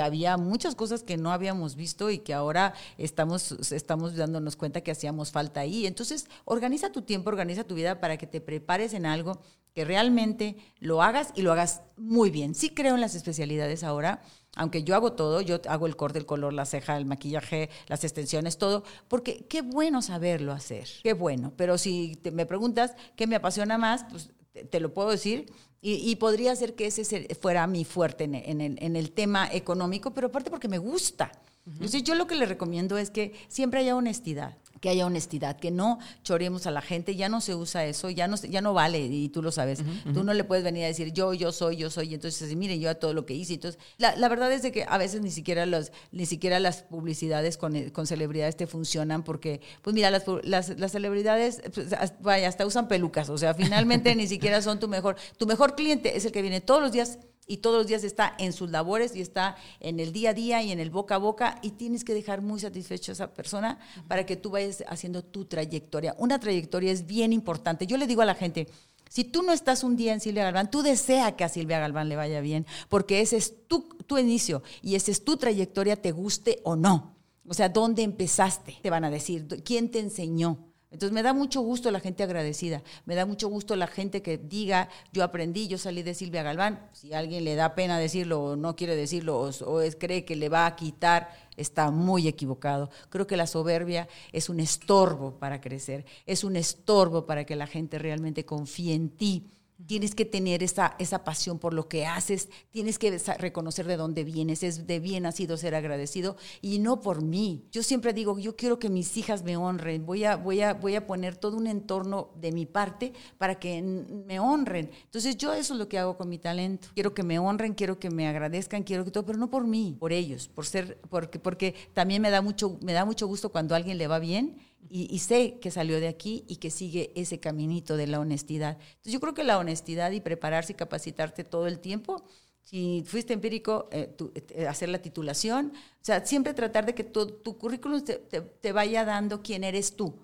había muchas cosas que no habíamos visto y que ahora estamos, estamos dándonos cuenta que hacíamos falta ahí. Entonces, organiza tu tiempo, organiza tu vida para que te prepares en algo que realmente lo hagas y lo hagas muy bien. Sí creo en las especialidades ahora, aunque yo hago todo, yo hago el corte, el color, la ceja, el maquillaje, las extensiones, todo, porque qué bueno saberlo hacer, qué bueno. Pero si me preguntas qué me apasiona más, pues te, lo puedo decir. Y, podría ser que ese fuera mi fuerte en, el, en el tema económico, pero aparte porque me gusta. Entonces yo lo que le recomiendo es que siempre haya honestidad que haya honestidad, que no choremos a la gente, ya no se usa eso, ya no, ya no vale, y tú lo sabes. Tú no le puedes venir a decir yo, yo soy, yo soy, y entonces mire yo a todo lo que hice. Entonces, la, la, verdad es de que a veces ni siquiera los, ni siquiera las publicidades con, con celebridades te funcionan, porque, pues mira, las, las, las celebridades, pues, vaya, hasta usan pelucas, o sea, finalmente ni siquiera son tu mejor, tu mejor cliente es el que viene todos los días y todos los días está en sus labores y está en el día a día y en el boca a boca y tienes que dejar muy satisfecho a esa persona para que tú vayas haciendo tu trayectoria. Una trayectoria es bien importante. Yo le digo a la gente, si tú no estás un día en Silvia Galván, tú desea que a Silvia Galván le vaya bien, porque ese es tu, tu inicio y esa es tu trayectoria, te guste o no. O sea, ¿dónde empezaste? Te van a decir, ¿quién te enseñó? Entonces me da mucho gusto la gente agradecida, me da mucho gusto la gente que diga, yo aprendí, yo salí de Silvia Galván, si alguien le da pena decirlo o no quiere decirlo o, cree que le va a quitar, está muy equivocado. Creo que la soberbia es un estorbo para crecer, es un estorbo para que la gente realmente confíe en ti Tienes que tener esa, esa pasión por lo que haces, tienes que reconocer de dónde vienes, es de bien nacido ser agradecido y no por mí. Yo siempre digo, yo quiero que mis hijas me honren, voy a, voy a, voy a poner todo un entorno de mi parte para que me honren. Entonces yo eso es lo que hago con mi talento. Quiero que me honren, quiero que me agradezcan, quiero que todo, pero no por mí, por ellos, por ser, porque, porque también me da mucho, me da mucho gusto cuando a alguien le va bien y, sé que salió de aquí y que sigue ese caminito de la honestidad. Entonces yo creo que la honestidad y prepararse y capacitarte todo el tiempo, si fuiste empírico, eh, eh, hacer la titulación, o sea, siempre tratar de que tu, tu currículum te, vaya dando quién eres tú.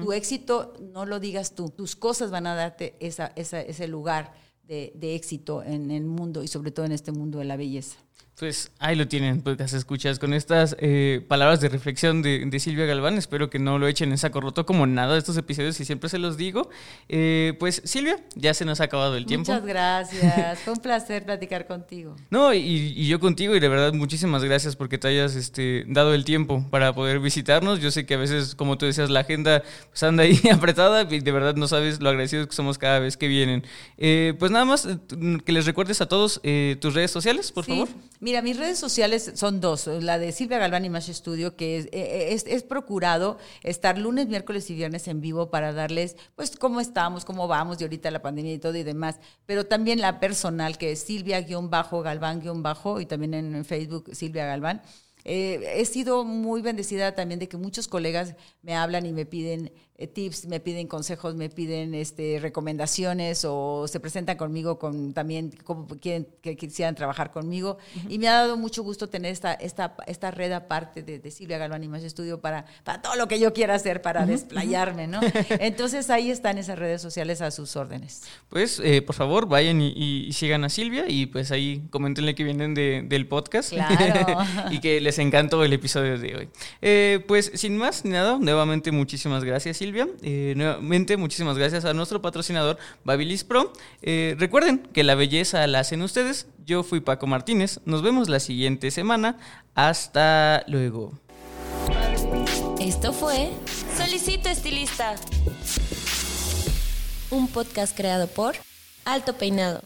Tu éxito no lo digas tú, tus cosas van a darte esa, ese lugar de, de éxito en el mundo y sobre todo en este mundo de la belleza. Pues ahí lo tienen, podcast escuchas, con estas eh, palabras de reflexión de, Silvia Galván. Espero que no lo echen en saco roto como nada de estos episodios y siempre se los digo. Eh, pues Silvia, ya se nos ha acabado el tiempo. Muchas gracias, fue un placer platicar contigo. No, y, yo contigo y de verdad muchísimas gracias porque te hayas este, dado el tiempo para poder visitarnos. Yo sé que a veces, como tú decías, la agenda pues, anda ahí apretada y de verdad no sabes lo agradecidos que somos cada vez que vienen. Eh, pues nada más que les recuerdes a todos tus redes sociales, por favor. Mira, mis redes sociales son dos. La de Silvia Galván y Más Estudio, que eh, eh, es, es, procurado estar lunes, miércoles y viernes en vivo para darles, pues, cómo estamos, cómo vamos, y ahorita la pandemia y todo y demás. Pero también la personal, que es Silvia-Galván-Bajo, y también en Facebook Silvia Galván. Eh, he sido muy bendecida también de que muchos colegas me hablan y me piden tips, me piden consejos, me piden este, recomendaciones o se presentan conmigo con también como quieren que quisieran trabajar conmigo. Y me ha dado mucho gusto tener esta, esta, esta red aparte de, Silvia Galván y Más Estudio para, para todo lo que yo quiera hacer, para desplayarme, ¿no? Entonces ahí están esas redes sociales a sus órdenes. Pues eh, por favor vayan y, sigan a Silvia y pues ahí comentenle que vienen del podcast claro. y que les encantó el episodio de hoy. Eh, pues sin más ni nada, nuevamente muchísimas gracias Silvia eh, nuevamente, muchísimas gracias a nuestro patrocinador Babilis Pro. Eh, recuerden que la belleza la hacen ustedes. Yo fui Paco Martínez. Nos vemos la siguiente semana. Hasta luego. Esto fue Solicito Estilista. Un podcast creado por Alto Peinado.